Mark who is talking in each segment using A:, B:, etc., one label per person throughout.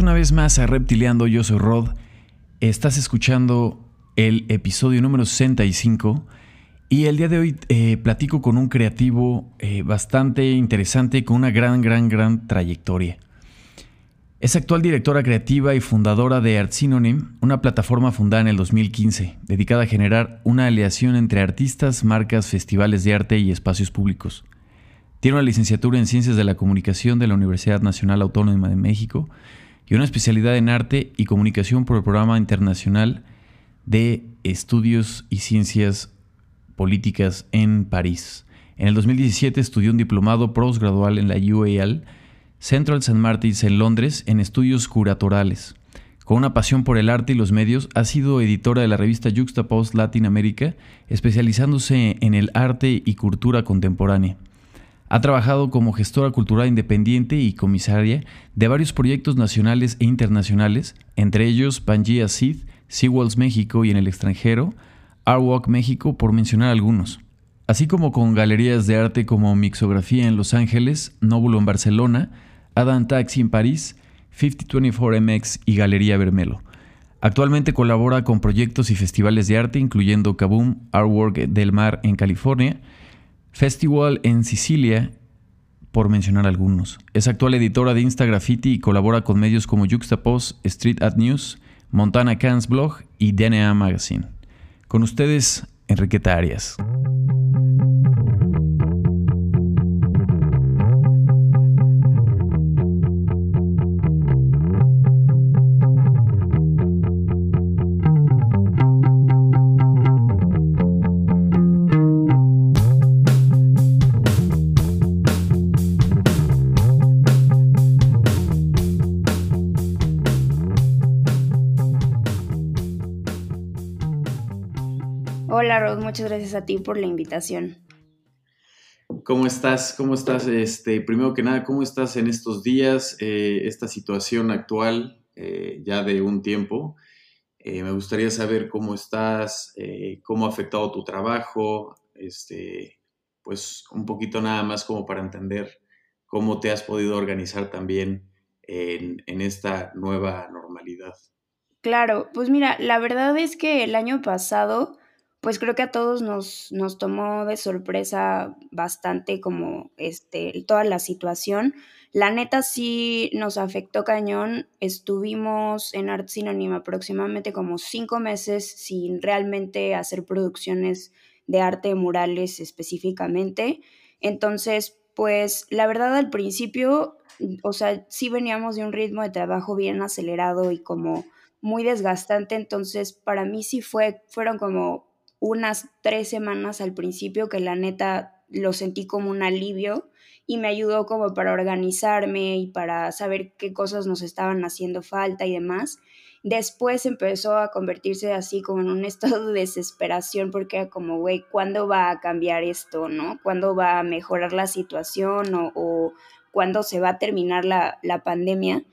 A: Una vez más a Reptiliando, yo soy Rod. Estás escuchando el episodio número 65 y el día de hoy eh, platico con un creativo eh, bastante interesante con una gran, gran, gran trayectoria. Es actual directora creativa y fundadora de Art Synonym, una plataforma fundada en el 2015, dedicada a generar una aliación entre artistas, marcas, festivales de arte y espacios públicos. Tiene una licenciatura en Ciencias de la Comunicación de la Universidad Nacional Autónoma de México y una especialidad en Arte y Comunicación por el Programa Internacional de Estudios y Ciencias Políticas en París. En el 2017 estudió un diplomado postgradual en la UAL Central St. Martins en Londres en estudios curatorales. Con una pasión por el arte y los medios, ha sido editora de la revista Juxtapost Latin America, especializándose en el arte y cultura contemporánea. Ha trabajado como gestora cultural independiente y comisaria de varios proyectos nacionales e internacionales, entre ellos Pangea Seed, SeaWorlds México y en el extranjero, Artwalk México, por mencionar algunos. Así como con galerías de arte como Mixografía en Los Ángeles, Nóbulo en Barcelona, Adam Taxi en París, 5024MX y Galería Vermelo. Actualmente colabora con proyectos y festivales de arte, incluyendo Kaboom Artwork del Mar en California, Festival en Sicilia, por mencionar algunos. Es actual editora de Insta Graffiti y colabora con medios como Juxtapost, Street Art News, Montana Cans Blog y DNA Magazine. Con ustedes, Enriqueta Arias.
B: Muchas gracias a ti por la invitación.
A: ¿Cómo estás? ¿Cómo estás? Este, primero que nada, ¿cómo estás en estos días? Eh, esta situación actual, eh, ya de un tiempo. Eh, me gustaría saber cómo estás, cómo ha afectado tu trabajo, este, pues un poquito nada más como para entender cómo te has podido organizar también en, en esta nueva normalidad.
B: Claro, pues mira, la verdad es que el año pasado pues creo que a todos nos, nos tomó de sorpresa bastante como este, toda la situación. La neta sí nos afectó cañón. Estuvimos en Art Synonym aproximadamente como cinco meses sin realmente hacer producciones de arte murales específicamente. Entonces, pues la verdad al principio, o sea, sí veníamos de un ritmo de trabajo bien acelerado y como muy desgastante. Entonces, para mí sí fue, fueron como unas tres semanas al principio que la neta lo sentí como un alivio y me ayudó como para organizarme y para saber qué cosas nos estaban haciendo falta y demás. Después empezó a convertirse así como en un estado de desesperación porque era como, güey, ¿cuándo va a cambiar esto, no? ¿Cuándo va a mejorar la situación o, o cuándo se va a terminar la, la pandemia?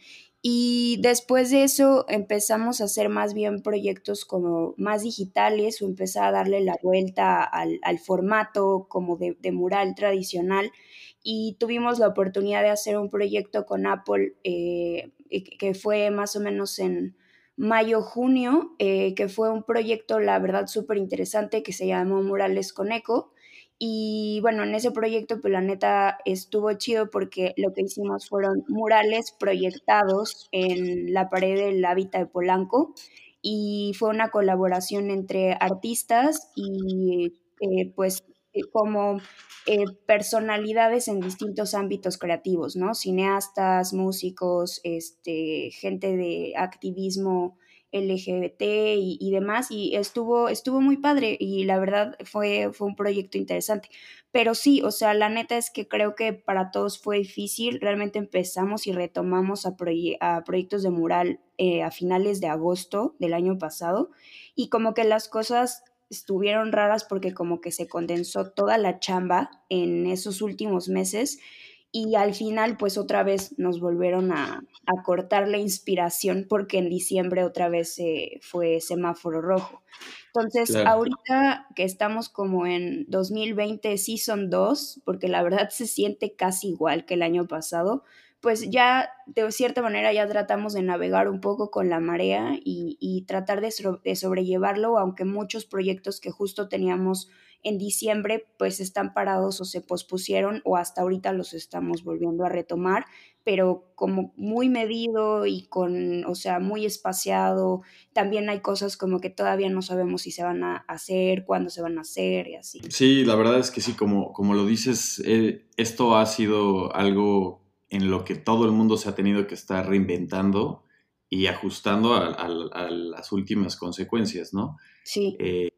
B: Y después de eso empezamos a hacer más bien proyectos como más digitales o empezar a darle la vuelta al, formato como de, mural tradicional. Y tuvimos la oportunidad de hacer un proyecto con Apple eh, que fue más o menos en mayo, junio, eh, que fue un proyecto, la verdad, súper interesante que se llamó Murales con Eco y bueno, en ese proyecto, pues la neta estuvo chido porque lo que hicimos fueron murales proyectados en la pared del hábitat de Polanco y fue una colaboración entre artistas y eh, pues eh, como eh, personalidades en distintos ámbitos creativos, ¿no? Cineastas, músicos, este, gente de activismo LGBT y, demás, y estuvo, estuvo muy padre y la verdad fue, fue un proyecto interesante. Pero sí, o sea, la neta es que creo que para todos fue difícil. Realmente empezamos y retomamos a, a proyectos de mural eh, a finales de agosto del año pasado y como que las cosas estuvieron raras porque como que se condensó toda la chamba en esos últimos meses y al final pues otra vez nos volvieron a, cortar la inspiración porque en diciembre otra vez fue semáforo rojo. Entonces, ahorita que estamos como en 2020 Season 2, porque la verdad se siente casi igual que el año pasado, pues ya de cierta manera ya tratamos de navegar un poco con la marea y, y tratar de, de sobrellevarlo, aunque muchos proyectos que justo teníamos en diciembre pues están parados o se pospusieron o hasta ahorita los estamos volviendo a retomar, pero como muy medido y con, o sea, muy espaciado. También hay cosas como que todavía no sabemos si se van a hacer, cuándo se van a hacer y así.
A: Sí, la verdad es que sí, como, como lo dices, eh, esto ha sido algo en lo que todo el mundo se ha tenido que estar reinventando y ajustando a, las últimas consecuencias, ¿no?
B: Sí.
A: Eh,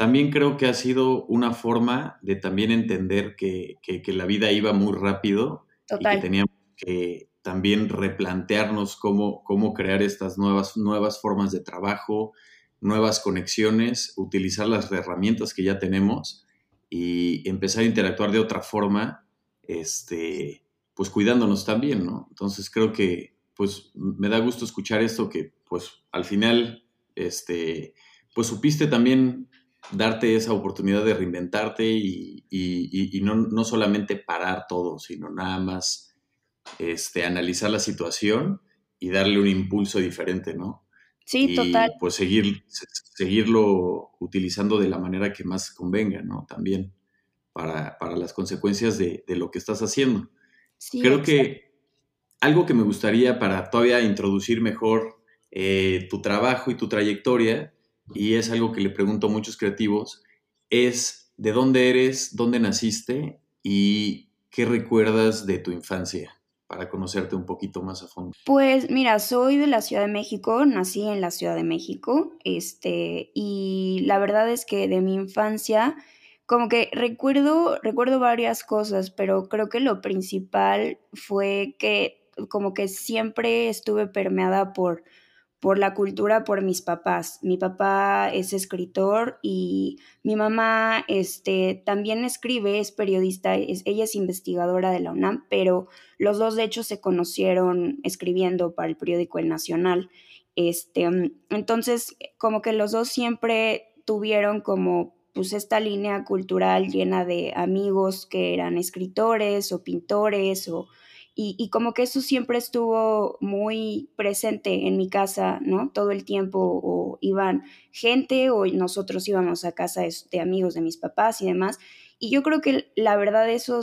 A: también creo que ha sido una forma de también entender que, la vida iba muy rápido y que teníamos que también replantearnos cómo, cómo crear estas nuevas, nuevas formas de trabajo, nuevas conexiones, utilizar las herramientas que ya tenemos y empezar a interactuar de otra forma, este, pues cuidándonos también, ¿no? Entonces creo que pues me da gusto escuchar esto que pues al final, este, pues supiste también darte esa oportunidad de reinventarte y, no, solamente parar todo, sino nada más este, analizar la situación y darle un impulso diferente, ¿no?
B: Sí, total.
A: Pues seguir, seguirlo utilizando de la manera que más convenga, ¿no? También para, las consecuencias de, lo que estás haciendo. Creo que algo que me gustaría para todavía introducir mejor eh, tu trabajo y tu trayectoria y es algo que le pregunto a muchos creativos, es de dónde eres, dónde naciste y qué recuerdas de tu infancia para conocerte un poquito más a fondo.
B: Pues mira, soy de la Ciudad de México, nací en la Ciudad de México, este, y la verdad es que de mi infancia, como que recuerdo, recuerdo varias cosas, pero creo que lo principal fue que como que siempre estuve permeada por por la cultura, por mis papás. Mi papá es escritor y mi mamá este, también escribe, es periodista, ella es investigadora de la UNAM, pero los dos de hecho se conocieron escribiendo para el periódico El Nacional. Este, entonces, como que los dos siempre tuvieron como pues esta línea cultural llena de amigos que eran escritores o pintores o y, como que eso siempre estuvo muy presente en mi casa, ¿no? Todo el tiempo, o iban gente, o nosotros íbamos a casa de, amigos de mis papás y demás. Y yo creo que la verdad eso,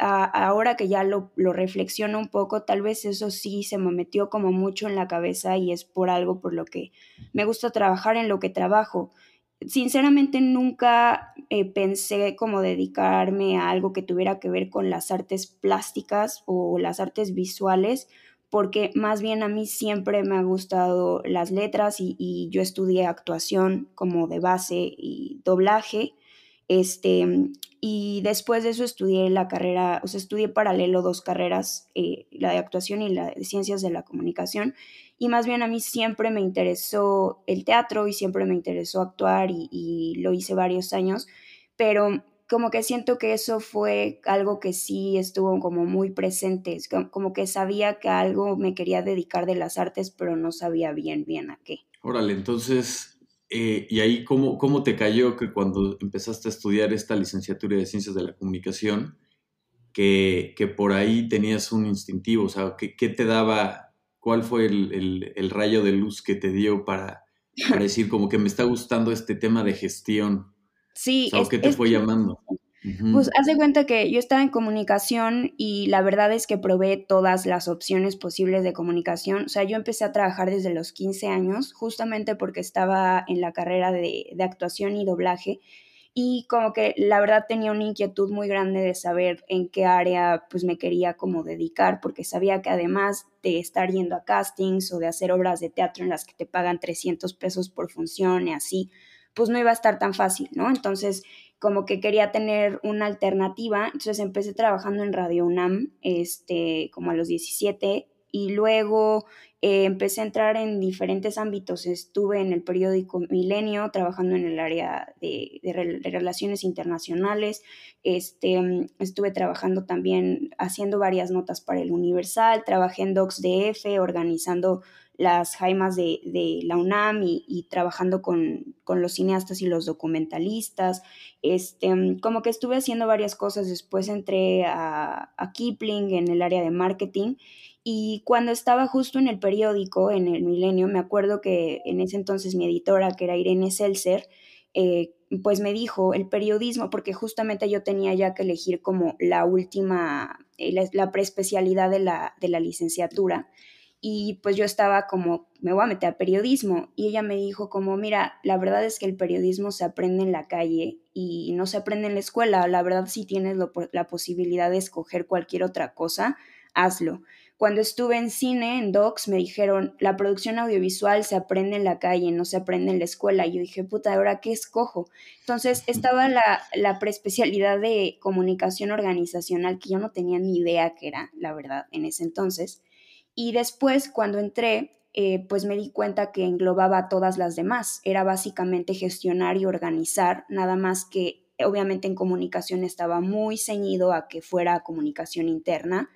B: ahora que ya lo, lo reflexiono un poco, tal vez eso sí se me metió como mucho en la cabeza y es por algo por lo que me gusta trabajar en lo que trabajo sinceramente nunca eh, pensé como dedicarme a algo que tuviera que ver con las artes plásticas o las artes visuales, porque más bien a mí siempre me ha gustado las letras y, yo estudié actuación como de base y doblaje. Este, y después de eso estudié la carrera, o sea, estudié paralelo dos carreras, eh, la de actuación y la de ciencias de la comunicación y más bien a mí siempre me interesó el teatro y siempre me interesó actuar y, lo hice varios años, pero como que siento que eso fue algo que sí estuvo como muy presente, como que sabía que algo me quería dedicar de las artes, pero no sabía bien, bien a qué.
A: Órale, entonces, eh, ¿y ahí cómo, cómo te cayó que cuando empezaste a estudiar esta licenciatura de Ciencias de la Comunicación, que, que por ahí tenías un instintivo, o sea, ¿qué, qué te daba ¿Cuál fue el, rayo de luz que te dio para, decir como que me está gustando este tema de gestión?
B: Sí.
A: O ¿Qué te fue llamando?
B: Pues haz de cuenta que yo estaba en comunicación y la verdad es que probé todas las opciones posibles de comunicación. O sea, yo empecé a trabajar desde los 15 años, justamente porque estaba en la carrera de, de actuación y doblaje y como que la verdad tenía una inquietud muy grande de saber en qué área pues me quería como dedicar, porque sabía que además de estar yendo a castings o de hacer obras de teatro en las que te pagan 300 pesos por función y así, pues no iba a estar tan fácil, ¿no? Entonces como que quería tener una alternativa, entonces empecé trabajando en Radio UNAM, este, como a los 17 y luego eh, empecé a entrar en diferentes ámbitos. Estuve en el periódico Milenio trabajando en el área de, relaciones internacionales. Este, estuve trabajando también haciendo varias notas para el Universal. Trabajé en DocsDF organizando las jaimas de, la UNAM y, trabajando con, los cineastas y los documentalistas. Este, como que estuve haciendo varias cosas, después entré a, a Kipling en el área de marketing y cuando estaba justo en el periódico, en el Milenio, me acuerdo que en ese entonces mi editora, que era Irene Seltzer, eh, pues me dijo el periodismo, porque justamente yo tenía ya que elegir como la última, eh, la, preespecialidad de la, de la licenciatura. Y pues yo estaba como, me voy a meter a periodismo. Y ella me dijo como, mira, la verdad es que el periodismo se aprende en la calle y no se aprende en la escuela. La verdad, si tienes la posibilidad de escoger cualquier otra cosa, hazlo. Cuando estuve en cine, en Docs, me dijeron, la producción audiovisual se aprende en la calle, no se aprende en la escuela. Y yo dije, puta, ¿ahora qué escojo? Entonces estaba la, la preespecialidad de comunicación organizacional, que yo no tenía ni idea que era, la verdad, en ese entonces. Y después, cuando entré, eh, pues me di cuenta que englobaba todas las demás. Era básicamente gestionar y organizar, nada más que obviamente en comunicación estaba muy ceñido a que fuera comunicación interna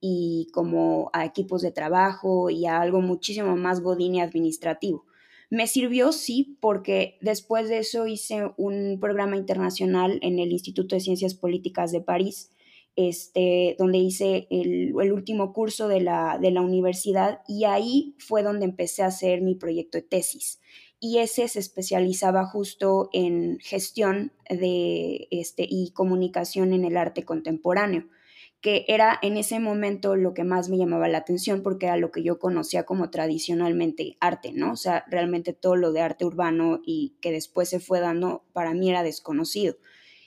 B: y como a equipos de trabajo y a algo muchísimo más godín y administrativo. Me sirvió, sí, porque después de eso hice un programa internacional en el Instituto de Ciencias Políticas de París, este, donde hice el, último curso de la, de la universidad y ahí fue donde empecé a hacer mi proyecto de tesis. Y ese se especializaba justo en gestión de, este, y comunicación en el arte contemporáneo que era en ese momento lo que más me llamaba la atención porque era lo que yo conocía como tradicionalmente arte, ¿no? O sea, realmente todo lo de arte urbano y que después se fue dando, para mí era desconocido.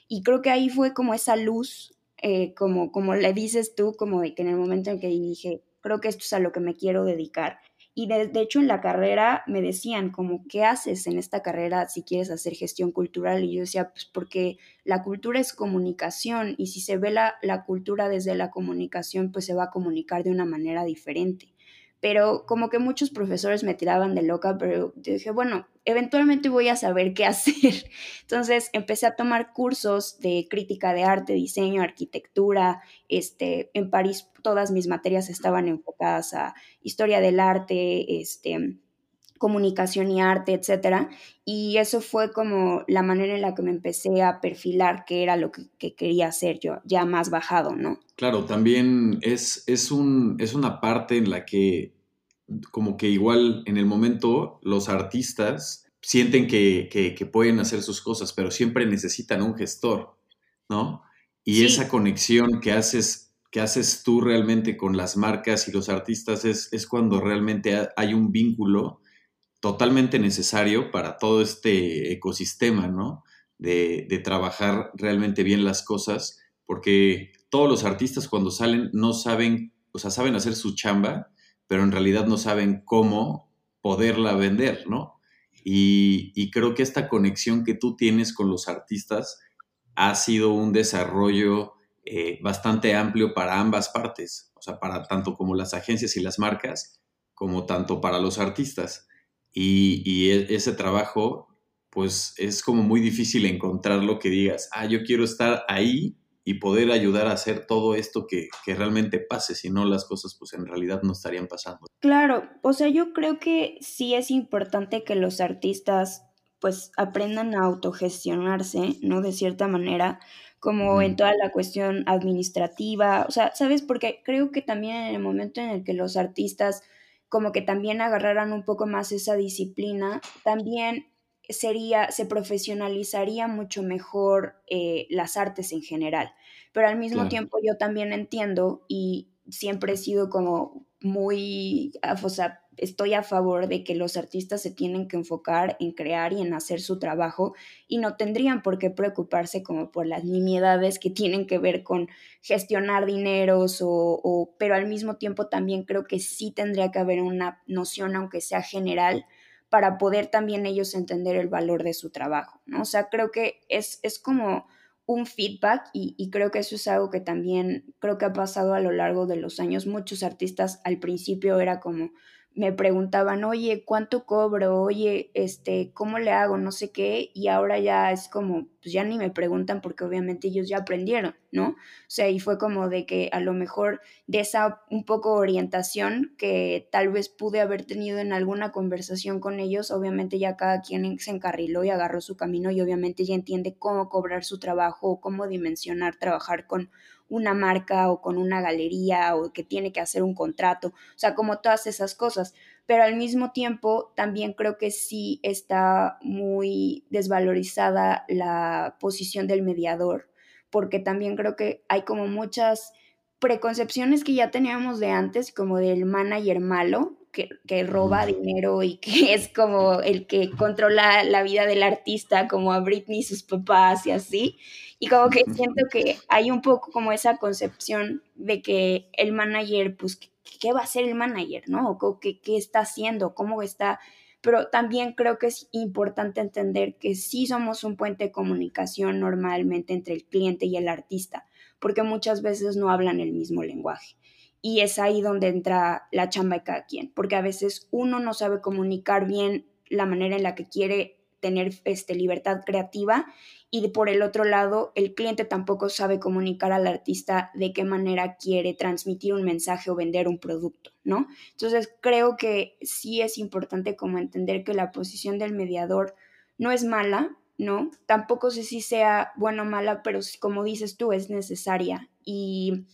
B: Y creo que ahí fue como esa luz, eh, como, como le dices tú, como de que en el momento en que dije, creo que esto es a lo que me quiero dedicar. Y de, hecho en la carrera me decían como, ¿qué haces en esta carrera si quieres hacer gestión cultural? Y yo decía, pues porque la cultura es comunicación y si se ve la, la cultura desde la comunicación, pues se va a comunicar de una manera diferente pero como que muchos profesores me tiraban de loca, pero dije, bueno, eventualmente voy a saber qué hacer. Entonces empecé a tomar cursos de crítica de arte, diseño, arquitectura. Este, en París todas mis materias estaban enfocadas a historia del arte, este, comunicación y arte, etcétera. Y eso fue como la manera en la que me empecé a perfilar qué era lo que, que, quería hacer yo, ya más bajado, ¿no?
A: Claro, también es, es, un, es una parte en la que como que igual en el momento los artistas sienten que, que, pueden hacer sus cosas, pero siempre necesitan un gestor, ¿no? Y esa conexión que haces, que haces tú realmente con las marcas y los artistas es, es cuando realmente hay un vínculo totalmente necesario para todo este ecosistema, ¿no? De, trabajar realmente bien las cosas, porque todos los artistas cuando salen no saben, o sea, saben hacer su chamba, pero en realidad no saben cómo poderla vender, ¿no? Y, y creo que esta conexión que tú tienes con los artistas ha sido un desarrollo eh, bastante amplio para ambas partes, o sea, para tanto como las agencias y las marcas, como tanto para los artistas. Y, e, ese trabajo, pues es como muy difícil encontrar lo que digas, ah, yo quiero estar ahí y poder ayudar a hacer todo esto que, que, realmente pase, si no las cosas pues en realidad no estarían pasando.
B: Claro, o sea, yo creo que sí es importante que los artistas pues aprendan a autogestionarse, ¿no? De cierta manera, como en toda la cuestión administrativa, o sea, ¿sabes? Porque creo que también en el momento en el que los artistas como que también agarraran un poco más esa disciplina, también sería, se profesionalizaría mucho mejor eh, las artes en general. Pero al mismo tiempo yo también entiendo y siempre he sido como muy, o sea, estoy a favor de que los artistas se tienen que enfocar en crear y en hacer su trabajo y no tendrían por qué preocuparse como por las nimiedades que tienen que ver con gestionar dineros o, pero al mismo tiempo también creo que sí tendría que haber una noción, aunque sea general, para poder también ellos entender el valor de su trabajo, ¿no? O sea, creo que es, es como un feedback y, y, creo que eso es algo que también creo que ha pasado a lo largo de los años. Muchos artistas al principio era como, me preguntaban, oye, ¿cuánto cobro? Oye, este, ¿cómo le hago? No sé qué. Y ahora ya es como, pues ya ni me preguntan porque obviamente ellos ya aprendieron, ¿no? O sea, y fue como de que a lo mejor de esa un poco orientación que tal vez pude haber tenido en alguna conversación con ellos, obviamente ya cada quien se encarriló y agarró su camino y obviamente ya entiende cómo cobrar su trabajo o cómo dimensionar, trabajar con una marca o con una galería o que tiene que hacer un contrato, o sea, como todas esas cosas. Pero al mismo tiempo, también creo que sí está muy desvalorizada la posición del mediador, porque también creo que hay como muchas preconcepciones que ya teníamos de antes, como del manager malo, que, que, roba dinero y que es como el que controla la vida del artista, como a Britney y sus papás y así. Y como que siento que hay un poco como esa concepción de que el manager, pues, ¿qué va a hacer el manager, no? ¿Qué, qué está haciendo? ¿Cómo está? Pero también creo que es importante entender que sí somos un puente de comunicación normalmente entre el cliente y el artista, porque muchas veces no hablan el mismo lenguaje. Y es ahí donde entra la chamba de cada quien, porque a veces uno no sabe comunicar bien la manera en la que quiere tener este, libertad creativa y por el otro lado, el cliente tampoco sabe comunicar al artista de qué manera quiere transmitir un mensaje o vender un producto, ¿no? Entonces, creo que sí es importante como entender que la posición del mediador no es mala, ¿no? Tampoco sé si sea buena o mala, pero como dices tú, es necesaria y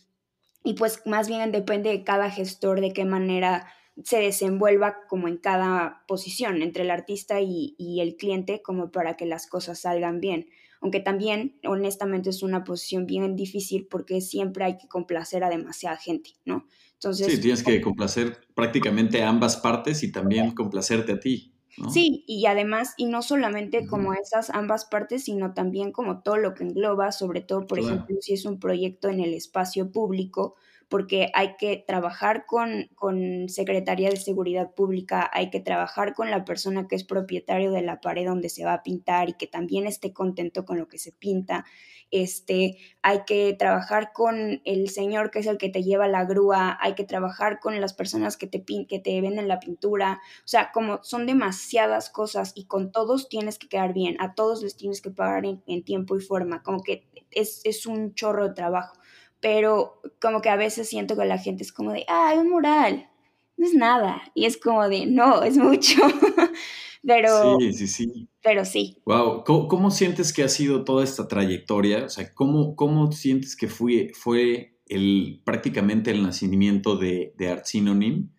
B: y pues más bien depende de cada gestor de qué manera se desenvuelva como en cada posición entre el artista y, el cliente como para que las cosas salgan bien. Aunque también, honestamente, es una posición bien difícil porque siempre hay que complacer a demasiada gente, ¿no?
A: Entonces, sí, tienes que complacer prácticamente a ambas partes y también complacerte a ti.
B: Sí, y además, y no solamente como esas ambas partes, sino también como todo lo que engloba, sobre todo, por ejemplo, si es un proyecto en el espacio público, porque hay que trabajar con, con Secretaría de Seguridad Pública, hay que trabajar con la persona que es propietario de la pared donde se va a pintar y que también esté contento con lo que se pinta. Este, hay que trabajar con el señor que es el que te lleva la grúa, hay que trabajar con las personas que te, que te venden la pintura, o sea, como son demasiadas cosas y con todos tienes que quedar bien, a todos les tienes que pagar en, en tiempo y forma, como que es, es un chorro de trabajo pero como que a veces siento que la gente es como de, ah, un mural, no es nada. Y es como de, no, es mucho. pero,
A: sí, sí, sí.
B: Pero sí.
A: Wow, ¿Cómo, sientes que ha sido toda esta trayectoria? O sea, ¿cómo, cómo sientes que fue, fue el, prácticamente el nacimiento de, de Art Synonym?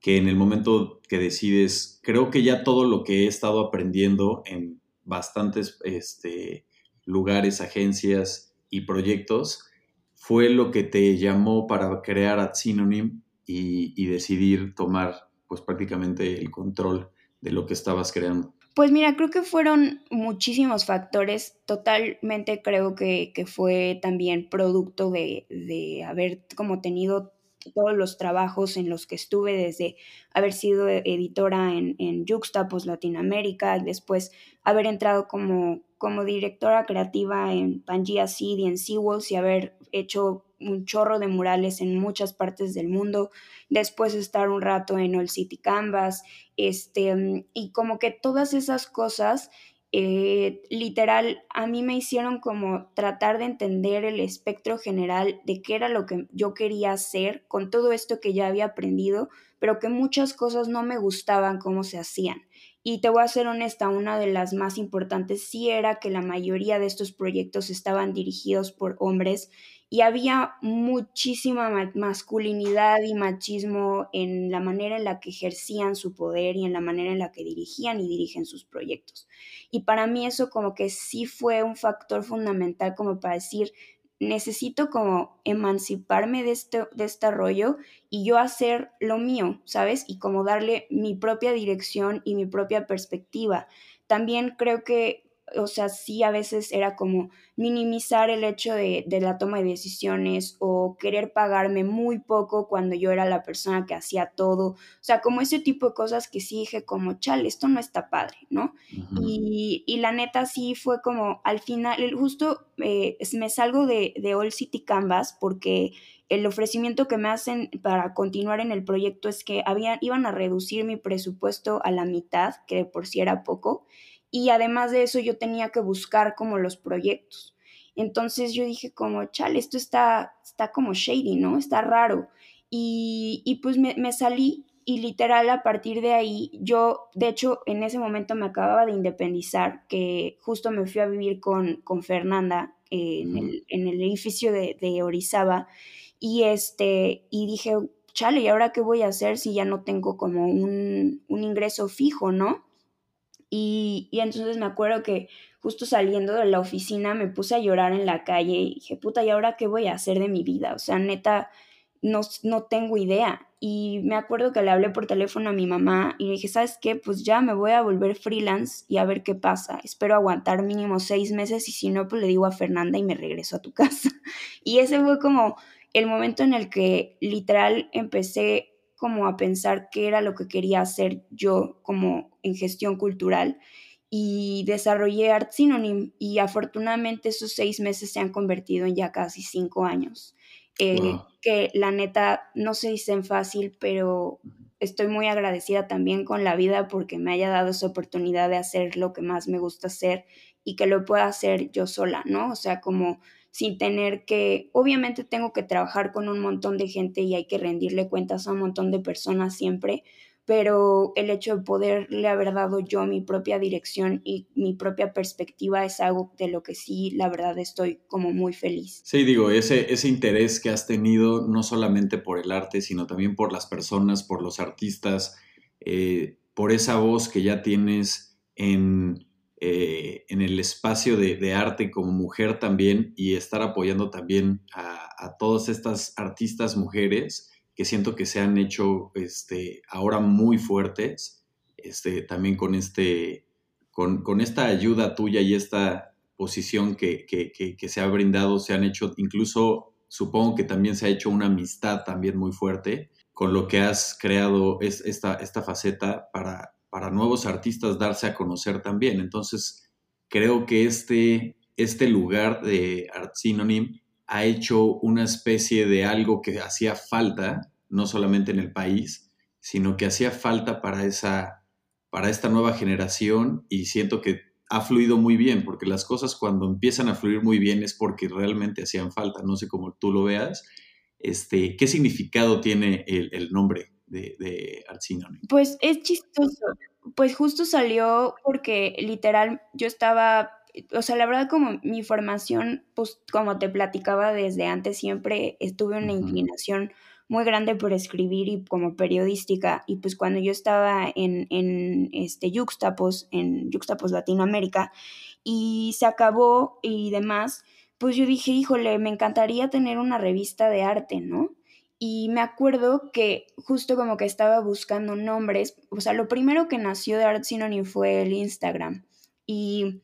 A: Que en el momento que decides, creo que ya todo lo que he estado aprendiendo en bastantes este, lugares, agencias y proyectos, fue lo que te llamó para crear a Synonym y, decidir tomar pues prácticamente el control de lo que estabas creando?
B: Pues mira, creo que fueron muchísimos factores. Totalmente creo que, fue también producto de, haber como tenido todos los trabajos en los que estuve, desde haber sido editora en, en Juxtapos Latinoamérica, y después haber entrado como como directora creativa en Pangea Seed y en SeaWorld y haber hecho un chorro de murales en muchas partes del mundo, después estar un rato en All City Canvas, este, y como que todas esas cosas, eh, literal, a mí me hicieron como tratar de entender el espectro general de qué era lo que yo quería hacer con todo esto que ya había aprendido, pero que muchas cosas no me gustaban cómo se hacían. Y te voy a ser honesta, una de las más importantes sí era que la mayoría de estos proyectos estaban dirigidos por hombres y había muchísima masculinidad y machismo en la manera en la que ejercían su poder y en la manera en la que dirigían y dirigen sus proyectos. Y para mí eso como que sí fue un factor fundamental como para decir, necesito como emanciparme de este, de este rollo y yo hacer lo mío, ¿sabes? Y como darle mi propia dirección y mi propia perspectiva. También creo que o sea, sí a veces era como minimizar el hecho de, la toma de decisiones o querer pagarme muy poco cuando yo era la persona que hacía todo. O sea, como ese tipo de cosas que sí dije como, chale, esto no está padre, ¿no? y, la neta sí fue como, al final, justo eh, me salgo de, de All City Canvas porque el ofrecimiento que me hacen para continuar en el proyecto es que habían, iban a reducir mi presupuesto a la mitad, que de por sí era poco y además de eso yo tenía que buscar como los proyectos. Entonces yo dije como, chale, esto está, está como shady, ¿no? Está raro. Y, y pues me, me, salí y literal a partir de ahí, yo, de hecho, en ese momento me acababa de independizar, que justo me fui a vivir con, con Fernanda en, el, en, el, edificio de, de, Orizaba y, este, y dije, chale, ¿y ahora qué voy a hacer si ya no tengo como un, un ingreso fijo, no? Y, entonces me acuerdo que justo saliendo de la oficina me puse a llorar en la calle y dije, puta, ¿y ahora qué voy a hacer de mi vida? O sea, neta, no, no tengo idea. Y me acuerdo que le hablé por teléfono a mi mamá y le dije, ¿sabes qué? Pues ya me voy a volver freelance y a ver qué pasa. Espero aguantar mínimo seis meses y si no, pues le digo a Fernanda y me regreso a tu casa. Y ese fue como el momento en el que literal empecé como a pensar qué era lo que quería hacer yo como en gestión cultural y desarrollé Art Synonym y afortunadamente esos seis meses se han convertido en ya casi cinco años. Eh, wow. que la neta no se dicen fácil, pero estoy muy agradecida también con la vida porque me haya dado esa oportunidad de hacer lo que más me gusta hacer y que lo pueda hacer yo sola, ¿no? O sea, como sin tener que, obviamente tengo que trabajar con un montón de gente y hay que rendirle cuentas a un montón de personas siempre, pero el hecho de poderle haber dado yo mi propia dirección y mi propia perspectiva es algo de lo que sí, la verdad, estoy como muy feliz.
A: Sí, digo, ese, ese interés que has tenido no solamente por el arte, sino también por las personas, por los artistas, eh, por esa voz que ya tienes en, eh, en el espacio de, arte como mujer también y estar apoyando también a, a todas estas artistas mujeres que siento que se han hecho este, ahora muy fuertes, este, también con, este, con, con esta ayuda tuya y esta posición que, que, que, que, se ha brindado, se han hecho, incluso supongo que también se ha hecho una amistad también muy fuerte con lo que has creado es, esta, esta faceta para, para nuevos artistas darse a conocer también. Entonces, creo que este, este lugar de Art Synonym ha hecho una especie de algo que hacía falta, no solamente en el país, sino que hacía falta para, esa, para esta nueva generación y siento que ha fluido muy bien, porque las cosas cuando empiezan a fluir muy bien es porque realmente hacían falta, no sé cómo tú lo veas. Este, ¿Qué significado tiene el, el nombre de, de Art Synonym?
B: Pues es chistoso, pues justo salió porque literal yo estaba o sea, la verdad como mi formación, pues como te platicaba desde antes, siempre estuve una inclinación muy grande por escribir y como periodística. Y pues cuando yo estaba en, en este Yuxtapos, en Yuxtapos Latinoamérica, y se acabó y demás, pues yo dije, híjole, me encantaría tener una revista de arte, ¿no? Y me acuerdo que justo como que estaba buscando nombres, o sea, lo primero que nació de Art Synonym fue el Instagram. Y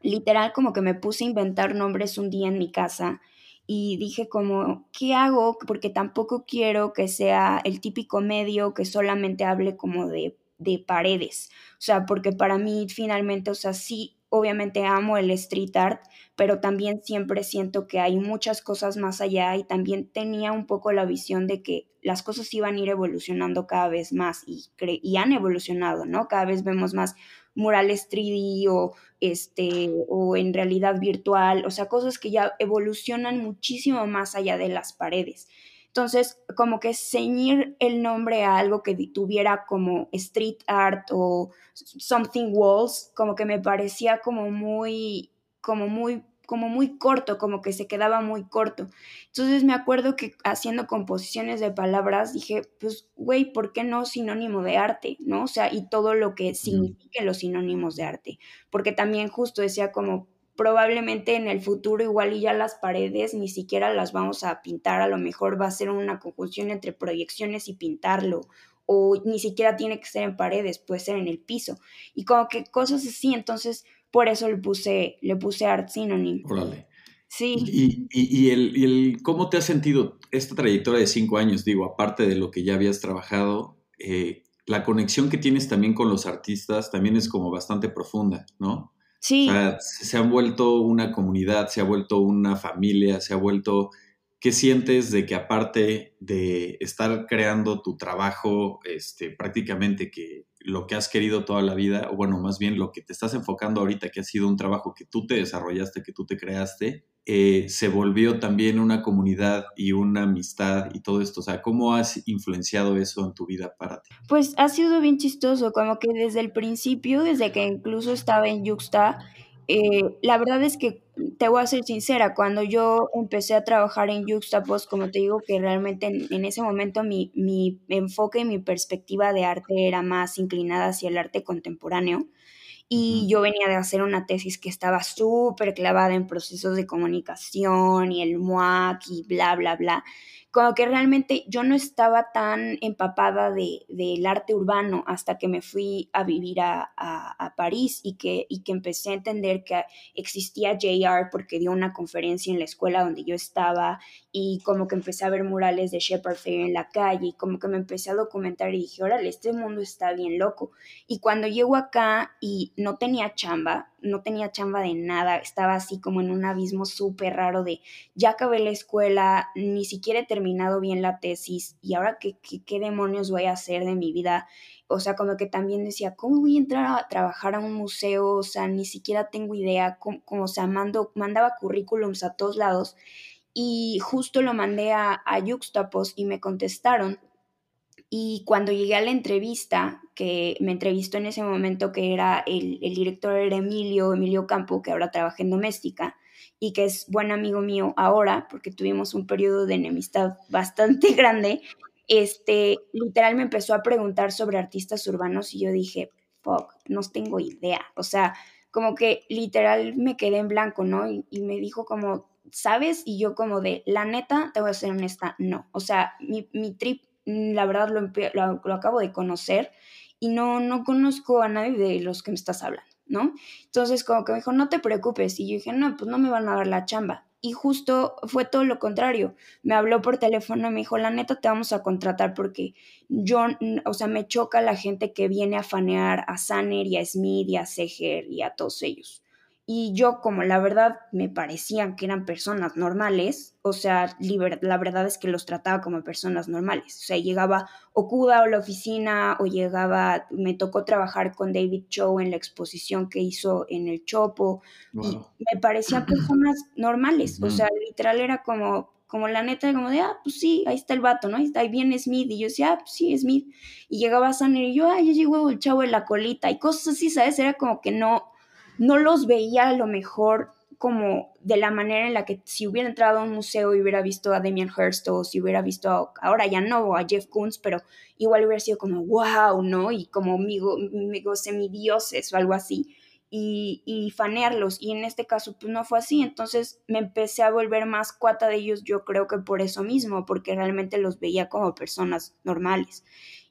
B: literal como que me puse a inventar nombres un día en mi casa y dije como, ¿qué hago? Porque tampoco quiero que sea el típico medio que solamente hable como de, de paredes. O sea, porque para mí finalmente, o sea, sí, obviamente amo el street art, pero también siempre siento que hay muchas cosas más allá y también tenía un poco la visión de que las cosas iban a ir evolucionando cada vez más y, y han evolucionado, ¿no? Cada vez vemos más murales 3D o, este, o en realidad virtual, o sea, cosas que ya evolucionan muchísimo más allá de las paredes. Entonces, como que ceñir el nombre a algo que tuviera como street art o something walls, como que me parecía como muy, como muy como muy corto, como que se quedaba muy corto. Entonces me acuerdo que haciendo composiciones de palabras dije, pues, güey, ¿por qué no sinónimo de arte? ¿No? O sea, y todo lo que signifiquen los sinónimos de arte. Porque también justo decía como, probablemente en el futuro igual y ya las paredes ni siquiera las vamos a pintar, a lo mejor va a ser una conjunción entre proyecciones y pintarlo, o ni siquiera tiene que ser en paredes, puede ser en el piso. Y como que cosas así, entonces por eso le puse, le puse Art Synonym.
A: Órale.
B: Sí.
A: Y, y, y, el, y, el, cómo te has sentido esta trayectoria de cinco años? Digo, aparte de lo que ya habías trabajado, eh, la conexión que tienes también con los artistas también es como bastante profunda, ¿no?
B: Sí.
A: O sea, se han vuelto una comunidad, se ha vuelto una familia, se ha vuelto... ¿Qué sientes de que aparte de estar creando tu trabajo, este, prácticamente que lo que has querido toda la vida, o bueno, más bien lo que te estás enfocando ahorita, que ha sido un trabajo que tú te desarrollaste, que tú te creaste, eh, se volvió también una comunidad y una amistad y todo esto? O sea, ¿cómo has influenciado eso en tu vida para ti?
B: Pues ha sido bien chistoso, como que desde el principio, desde que incluso estaba en Yuxta, eh, la verdad es que te voy a ser sincera, cuando yo empecé a trabajar en Juxtapost, como te digo, que realmente en, ese momento mi, mi, enfoque y mi perspectiva de arte era más inclinada hacia el arte contemporáneo. Y yo venía de hacer una tesis que estaba súper clavada en procesos de comunicación y el MUAC y bla, bla, bla como que realmente yo no estaba tan empapada de, del arte urbano hasta que me fui a vivir a, a, París y que, y que empecé a entender que existía JR porque dio una conferencia en la escuela donde yo estaba y como que empecé a ver murales de Shepard Fair en la calle y como que me empecé a documentar y dije, órale, este mundo está bien loco. Y cuando llego acá y no tenía chamba, no tenía chamba de nada, estaba así como en un abismo súper raro de ya acabé la escuela, ni siquiera he terminado bien la tesis y ahora qué, qué, demonios voy a hacer de mi vida. O sea, como que también decía, ¿cómo voy a entrar a trabajar a un museo? O sea, ni siquiera tengo idea, como, o sea, mandaba currículums a todos lados y justo lo mandé a, a Yuxtapos y me contestaron y cuando llegué a la entrevista, que me entrevistó en ese momento, que era el, director era Emilio, Emilio Campo, que ahora trabaja en Doméstica, y que es buen amigo mío ahora, porque tuvimos un periodo de enemistad bastante grande, este, literal me empezó a preguntar sobre artistas urbanos y yo dije, fuck, no tengo idea. O sea, como que literal me quedé en blanco, ¿no? Y me dijo como, ¿sabes? Y yo como de, la neta, te voy a ser honesta, no. O sea, mi, mi trip Mm, la verdad lo, lo, acabo de conocer y no, no conozco a nadie de los que me estás hablando, ¿no? Entonces como que me dijo, no te preocupes. Y yo dije, no, pues no me van a dar la chamba. Y justo fue todo lo contrario. Me habló por teléfono y me dijo, la neta te vamos a contratar porque yo, o sea, me choca la gente que viene a fanear a Sanner y a Smith y a Seger y a todos ellos. Y yo, como la verdad me parecían que eran personas normales, o sea, la verdad es que los trataba como personas normales. O sea, llegaba Okuda a la oficina o llegaba, me tocó trabajar con David Cho en la exposición que hizo en el Chopo y me parecían personas normales. O sea, literal era como, como la neta, como de, ah, pues sí, ahí está el vato, ¿no? Ahí, está, ahí viene Smith. Y yo decía, ah, pues sí, Smith. Y llegaba Sanner y yo, ah, ya llegó el chavo de la colita y cosas así, ¿sabes? Era como que no no los veía a lo mejor como de la manera en la que si hubiera entrado a un museo y hubiera visto a Damien Hirst o si hubiera visto a, ahora ya no a Jeff Koons, pero igual hubiera sido como wow, ¿no? Y como amigo, semidioses o algo así. Y, y fanearlos. Y en este caso, pues no fue así. Entonces me empecé a volver más cuata de ellos, yo creo que por eso mismo, porque realmente los veía como personas normales.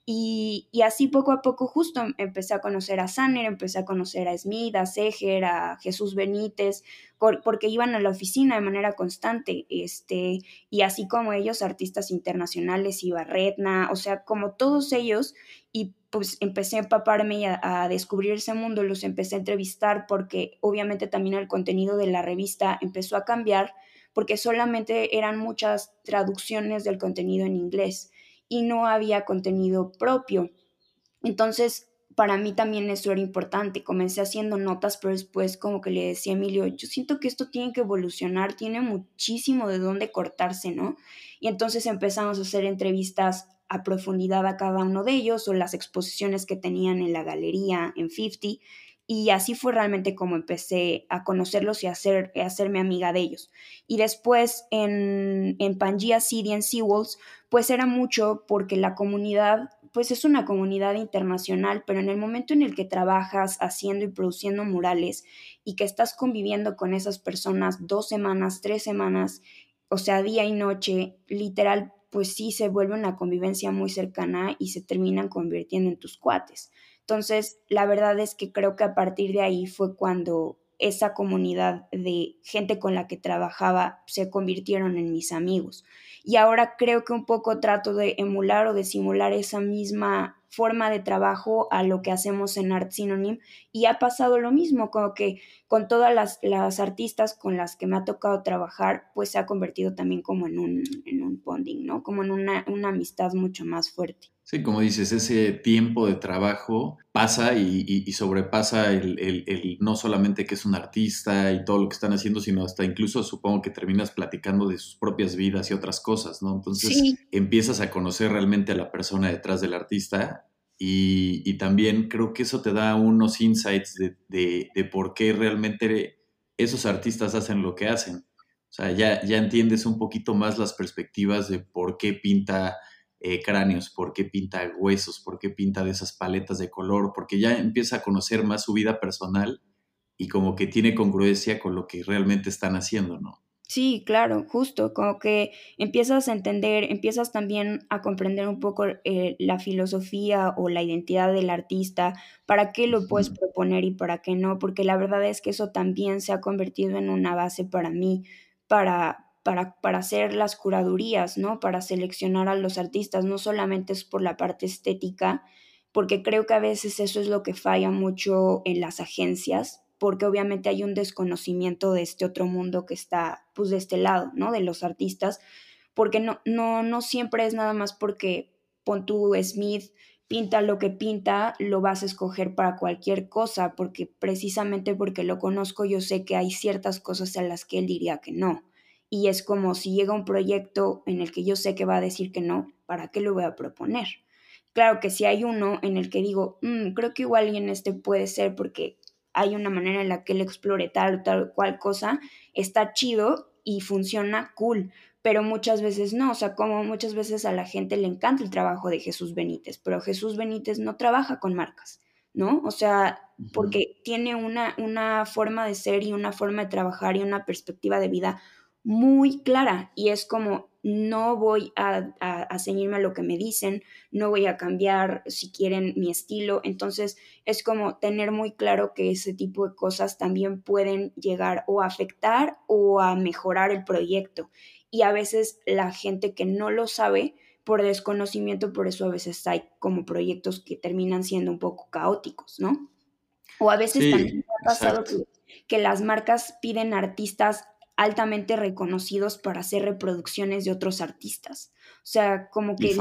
B: Y, así poco a poco justo empecé a conocer a Sanner, empecé a conocer a Smith, a Seger, a Jesús Benítez, porque iban a la oficina de manera constante, este, y así como ellos, artistas internacionales, Ibarretna, o sea, como todos ellos, y pues empecé a empaparme y a, a, descubrir ese mundo, los empecé a entrevistar porque obviamente también el contenido de la revista empezó a cambiar porque solamente eran muchas traducciones del contenido en inglés y no había contenido propio. Entonces, para mí también eso era importante. Comencé haciendo notas, pero después como que le decía a Emilio, yo siento que esto tiene que evolucionar, tiene muchísimo de dónde cortarse, ¿no? Y entonces empezamos a hacer entrevistas a profundidad a cada uno de ellos o las exposiciones que tenían en la galería en 50 y así fue realmente como empecé a conocerlos y a, hacer, hacerme amiga de ellos. Y después en, en Pangea City, en SeaWorlds, pues era mucho porque la comunidad, pues es una comunidad internacional, pero en el momento en el que trabajas haciendo y produciendo murales y que estás conviviendo con esas personas dos semanas, tres semanas, o sea, día y noche, literal, pues sí se vuelve una convivencia muy cercana y se terminan convirtiendo en tus cuates. Entonces, la verdad es que creo que a partir de ahí fue cuando esa comunidad de gente con la que trabajaba se convirtieron en mis amigos. Y ahora creo que un poco trato de emular o de simular esa misma forma de trabajo a lo que hacemos en Art Synonym y ha pasado lo mismo, como que con todas las, artistas con las que me ha tocado trabajar, pues se ha convertido también como en un, en un bonding, ¿no? Como en una, una amistad mucho más fuerte.
A: Sí, como dices, ese tiempo de trabajo pasa y, sobrepasa el, no solamente que es un artista y todo lo que están haciendo, sino hasta incluso supongo que terminas platicando de sus propias vidas y otras cosas, ¿no? Entonces empiezas a conocer realmente a la persona detrás del artista y, también creo que eso te da unos insights de, de, por qué realmente esos artistas hacen lo que hacen. O sea, ya, ya entiendes un poquito más las perspectivas de por qué pinta eh, cráneos, por qué pinta huesos, por qué pinta de esas paletas de color, porque ya empieza a conocer más su vida personal y como que tiene congruencia con lo que realmente están haciendo, ¿no?
B: Sí, claro, justo, como que empiezas a entender, empiezas también a comprender un poco eh, la filosofía o la identidad del artista, para qué lo puedes proponer y para qué no, porque la verdad es que eso también se ha convertido en una base para mí, para, para, para, hacer las curadurías, ¿no? Para seleccionar a los artistas, no solamente es por la parte estética, porque creo que a veces eso es lo que falla mucho en las agencias, porque obviamente hay un desconocimiento de este otro mundo que está, pues, de este lado, ¿no? De los artistas, porque no, no, no siempre es nada más porque pon tu Smith pinta lo que pinta, lo vas a escoger para cualquier cosa, porque precisamente porque lo conozco yo sé que hay ciertas cosas a las que él diría que no y es como si llega un proyecto en el que yo sé que va a decir que no, ¿para qué lo voy a proponer? Claro que si hay uno en el que digo, mm, creo que igual en este puede ser porque hay una manera en la que él explore tal o tal cual cosa, está chido y funciona cool, pero muchas veces no, o sea, como muchas veces a la gente le encanta el trabajo de Jesús Benítez, pero Jesús Benítez no trabaja con marcas, ¿no? O sea, porque tiene una, una forma de ser y una forma de trabajar y una perspectiva de vida muy clara y es como no voy a, a, ceñirme a lo que me dicen, no voy a cambiar si quieren mi estilo, entonces es como tener muy claro que ese tipo de cosas también pueden llegar o a afectar o a mejorar el proyecto. Y a veces la gente que no lo sabe por desconocimiento, por eso a veces hay como proyectos que terminan siendo un poco caóticos, ¿no? O a veces también ha pasado que, que las marcas piden artistas altamente reconocidos para hacer reproducciones de otros artistas. O sea, como que...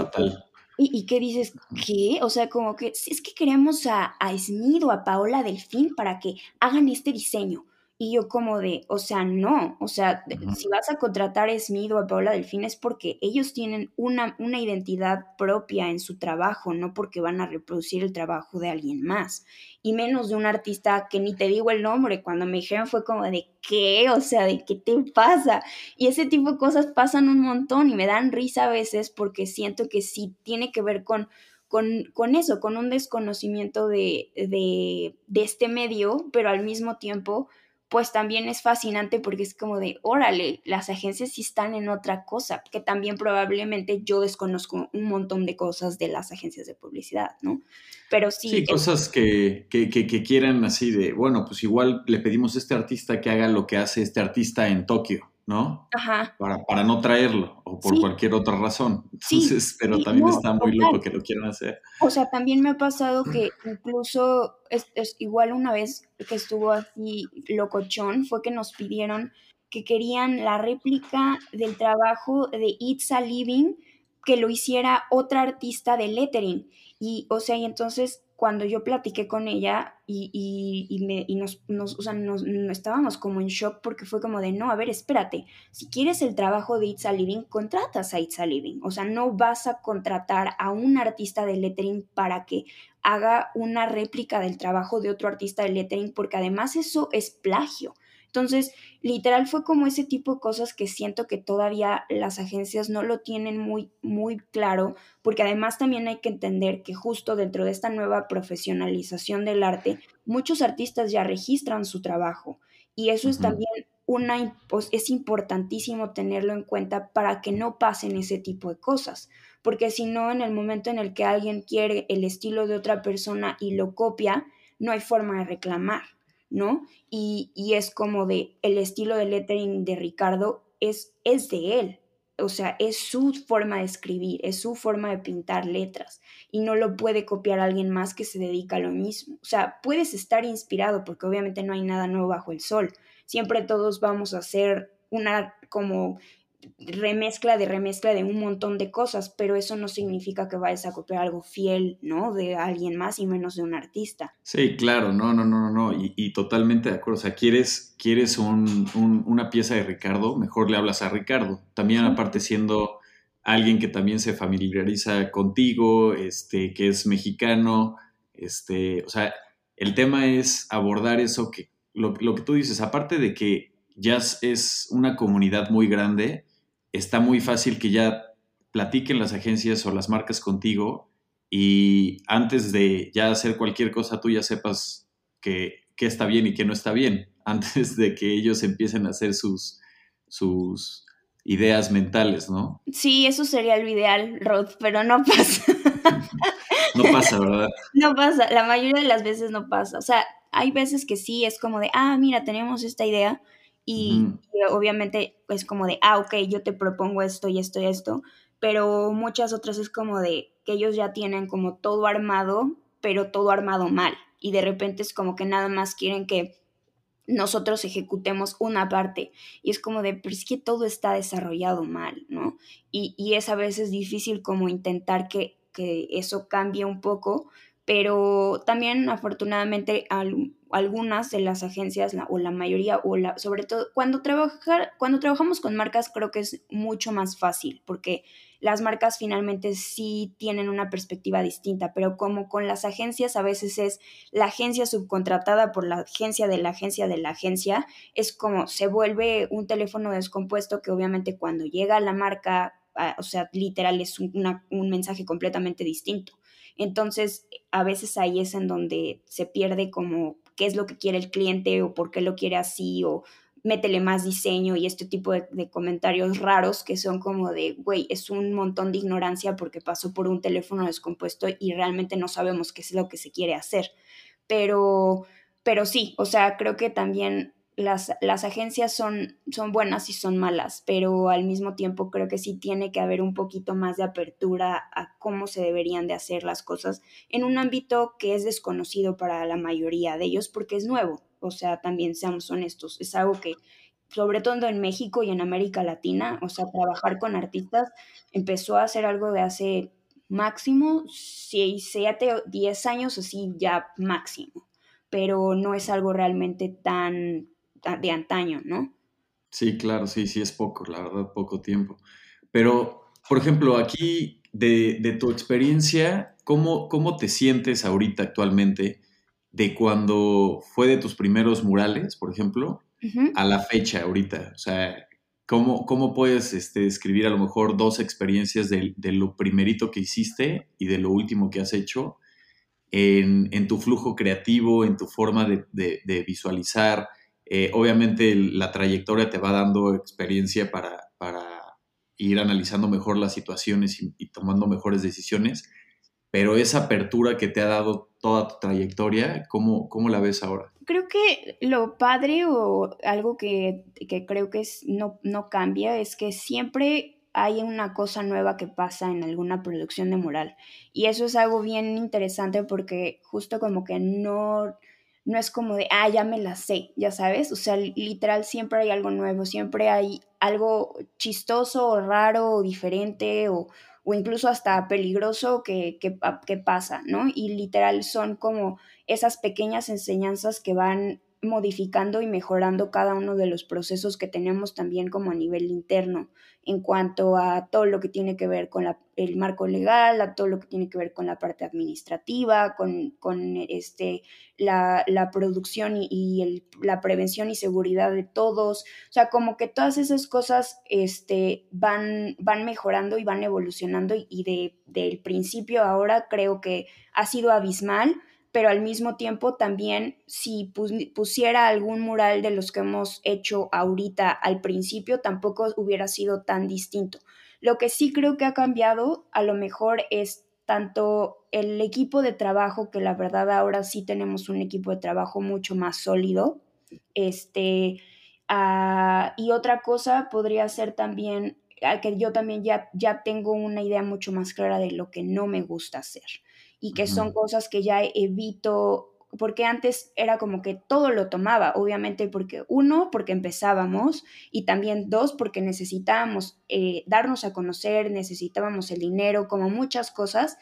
B: Y, y, qué dices? ¿Qué? O sea, como que es que queremos a, a Smith o a Paola Delfín para que hagan este diseño. Y yo como de, o sea, no, o sea, si vas a contratar a Smith o a Paola Delfín es porque ellos tienen una, una identidad propia en su trabajo, no porque van a reproducir el trabajo de alguien más. Y menos de un artista que ni te digo el nombre, cuando me dijeron fue como de, ¿qué? O sea, ¿de qué te pasa? Y ese tipo de cosas pasan un montón y me dan risa a veces porque siento que sí tiene que ver con con, con, eso, con un desconocimiento de, de, de, este medio, pero al mismo tiempo pues también es fascinante porque es como de, órale, las agencias sí están en otra cosa, que también probablemente yo desconozco un montón de cosas de las agencias de publicidad, ¿no? Pero sí.
A: Sí, cosas que, que, que, quieran así de, bueno, pues igual le pedimos a este artista que haga lo que hace este artista en Tokio. ¿No?
B: Ajá.
A: Para, para no traerlo o por cualquier otra razón. Entonces, pero también está muy loco que lo quieran hacer.
B: O sea, también me ha pasado que incluso es, igual una vez que estuvo así locochón, fue que nos pidieron que querían la réplica del trabajo de It's a Living que lo hiciera otra artista de lettering. Y, o sea, y entonces cuando yo platiqué con ella y, y, me, y nos, nos, o sea, nos, estábamos como en shock porque fue como de, no, a ver, espérate, si quieres el trabajo de It's a Living, contratas a It's a Living. O sea, no vas a contratar a un artista de lettering para que haga una réplica del trabajo de otro artista de lettering, porque además eso es plagio. Entonces, literal fue como ese tipo de cosas que siento que todavía las agencias no lo tienen muy, muy claro, porque además también hay que entender que justo dentro de esta nueva profesionalización del arte, muchos artistas ya registran su trabajo y eso es también una, pues, es importantísimo tenerlo en cuenta para que no pasen ese tipo de cosas, porque si no, en el momento en el que alguien quiere el estilo de otra persona y lo copia, no hay forma de reclamar. ¿No? Y, es como de el estilo de lettering de Ricardo es, es de él, o sea, es su forma de escribir, es su forma de pintar letras y no lo puede copiar alguien más que se dedica a lo mismo. O sea, puedes estar inspirado porque obviamente no hay nada nuevo bajo el sol. Siempre todos vamos a hacer una como remezcla de remezcla de un montón de cosas, pero eso no significa que vayas a copiar algo fiel, ¿no? De alguien más y menos de un artista.
A: Sí, claro, no, no, no, no, y, y totalmente de acuerdo. O sea, quieres, quieres un, una pieza de Ricardo, mejor le hablas a Ricardo. También aparte siendo alguien que también se familiariza contigo, este, que es mexicano, este, o sea, el tema es abordar eso que, lo, lo que tú dices, aparte de que Jazz es una comunidad muy grande, está muy fácil que ya platiquen las agencias o las marcas contigo y antes de ya hacer cualquier cosa tú ya sepas que, está bien y que no está bien, antes de que ellos empiecen a hacer sus, sus ideas mentales, ¿no?
B: Sí, eso sería lo ideal, Rod, pero no pasa.
A: no pasa, ¿verdad?
B: No pasa, la mayoría de las veces no pasa. O sea, hay veces que sí, es como de, ah, mira, tenemos esta idea, y, obviamente es como de, ah, ok, yo te propongo esto y esto y esto, pero muchas otras es como de que ellos ya tienen como todo armado, pero todo armado mal. Y de repente es como que nada más quieren que nosotros ejecutemos una parte. Y es como de, pero es que todo está desarrollado mal, ¿no? Y, y es a veces difícil como intentar que, que eso cambie un poco, pero también afortunadamente algunas de las agencias o la mayoría o la, sobre todo cuando trabajar cuando trabajamos con marcas creo que es mucho más fácil porque las marcas finalmente sí tienen una perspectiva distinta, pero como con las agencias a veces es la agencia subcontratada por la agencia de la agencia de la agencia, es como se vuelve un teléfono descompuesto que obviamente cuando llega a la marca, ah, o sea, literal es un mensaje completamente distinto. Entonces, a veces ahí es en donde se pierde como qué es lo que quiere el cliente o por qué lo quiere así o métele más diseño y este tipo de, comentarios raros que son como de, güey, es un montón de ignorancia porque pasó por un teléfono descompuesto y realmente no sabemos qué es lo que se quiere hacer. Pero, pero sí, o sea, creo que también las, las, agencias son, son buenas y son malas, pero al mismo tiempo creo que sí tiene que haber un poquito más de apertura a cómo se deberían de hacer las cosas en un ámbito que es desconocido para la mayoría de ellos porque es nuevo. O sea, también seamos honestos, es algo que sobre todo en México y en América Latina, o sea, trabajar con artistas empezó a ser algo de hace máximo 6, 7, 10 años, así ya máximo, pero no es algo realmente tan de antaño, ¿no?
A: Sí, claro, sí, sí es poco, la verdad, poco tiempo. Pero, por ejemplo, aquí de, tu experiencia, ¿cómo, ¿cómo te sientes ahorita actualmente de cuando fue de tus primeros murales, por ejemplo, a la fecha ahorita? O sea, ¿cómo, cómo puedes este, describir a lo mejor dos experiencias de, lo primerito que hiciste y de lo último que has hecho en, en tu flujo creativo, en tu forma de, de visualizar? Eh, obviamente la trayectoria te va dando experiencia para, ir analizando mejor las situaciones y, tomando mejores decisiones, pero esa apertura que te ha dado toda tu trayectoria, ¿cómo, cómo la ves ahora?
B: Creo que lo padre o algo que, creo que no, no cambia es que siempre hay una cosa nueva que pasa en alguna producción de moral. Y eso es algo bien interesante porque justo como que no no es como de, ah, ya me la sé, ya sabes, o sea, literal siempre hay algo nuevo, siempre hay algo chistoso o raro o diferente o, incluso hasta peligroso que, que, que pasa, ¿no? Y literal son como esas pequeñas enseñanzas que van modificando y mejorando cada uno de los procesos que tenemos también como a nivel interno en cuanto a todo lo que tiene que ver con el marco legal, a todo lo que tiene que ver con la parte administrativa, con, este, la, producción y, la prevención y seguridad de todos. O sea, como que todas esas cosas este, van, van mejorando y van evolucionando y, y de, del principio ahora creo que ha sido abismal pero al mismo tiempo también si pusiera algún mural de los que hemos hecho ahorita al principio, tampoco hubiera sido tan distinto. Lo que sí creo que ha cambiado a lo mejor es tanto el equipo de trabajo, que la verdad ahora sí tenemos un equipo de trabajo mucho más sólido, este, ah, y otra cosa podría ser también que yo también ya, ya tengo una idea mucho más clara de lo que no me gusta hacer y que son cosas que ya evito porque antes era como que todo lo tomaba, obviamente porque uno, porque empezábamos y también dos, porque necesitábamos eh, darnos a conocer, necesitábamos el dinero, como muchas cosas.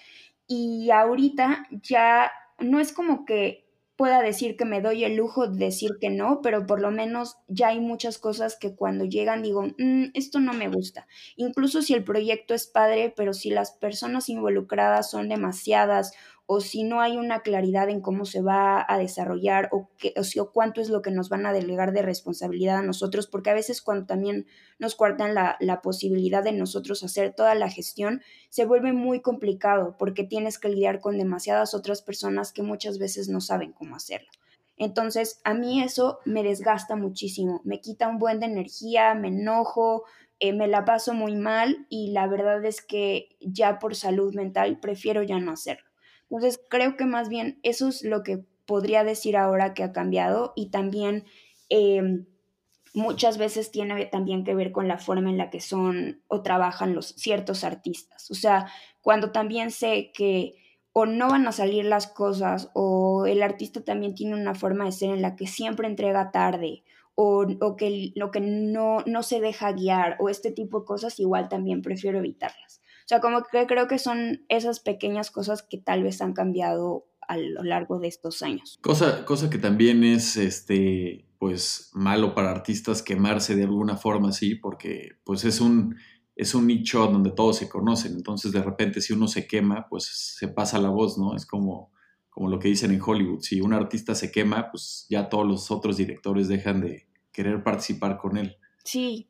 B: Y ahorita ya no es como que pueda decir que me doy el lujo de decir que no, pero por lo menos ya hay muchas cosas que cuando llegan digo, mm, esto no me gusta. Incluso si el proyecto es padre, pero si las personas involucradas son demasiadas o si no hay una claridad en cómo se va a desarrollar o, qué, o, si, o cuánto es lo que nos van a delegar de responsabilidad a nosotros, porque a veces cuando también nos cuartan la, la posibilidad de nosotros hacer toda la gestión, se vuelve muy complicado porque tienes que lidiar con demasiadas otras personas que muchas veces no saben cómo hacerlo. Entonces, a mí eso me desgasta muchísimo, me quita un buen de energía, me enojo, eh, me la paso muy mal y la verdad es que ya por salud mental prefiero ya no hacerlo. Entonces, creo que más bien eso es lo que podría decir ahora que ha cambiado y también eh, muchas veces tiene también que ver con la forma en la que son o trabajan los ciertos artistas. O sea, cuando también sé que o no van a salir las cosas o el artista también tiene una forma de ser en la que siempre entrega tarde o, o que lo que no, no se deja guiar o este tipo de cosas, igual también prefiero evitarlas. O sea, como que creo que son esas pequeñas cosas que tal vez han cambiado a lo largo de estos años.
A: Cosa, cosa que también es este pues malo para artistas quemarse de alguna forma así, porque pues es un, es un nicho donde todos se conocen, entonces de repente si uno se quema, pues se pasa la voz, ¿no? Es como, como lo que dicen en Hollywood, si un artista se quema, pues ya todos los otros directores dejan de querer participar con él.
B: Sí,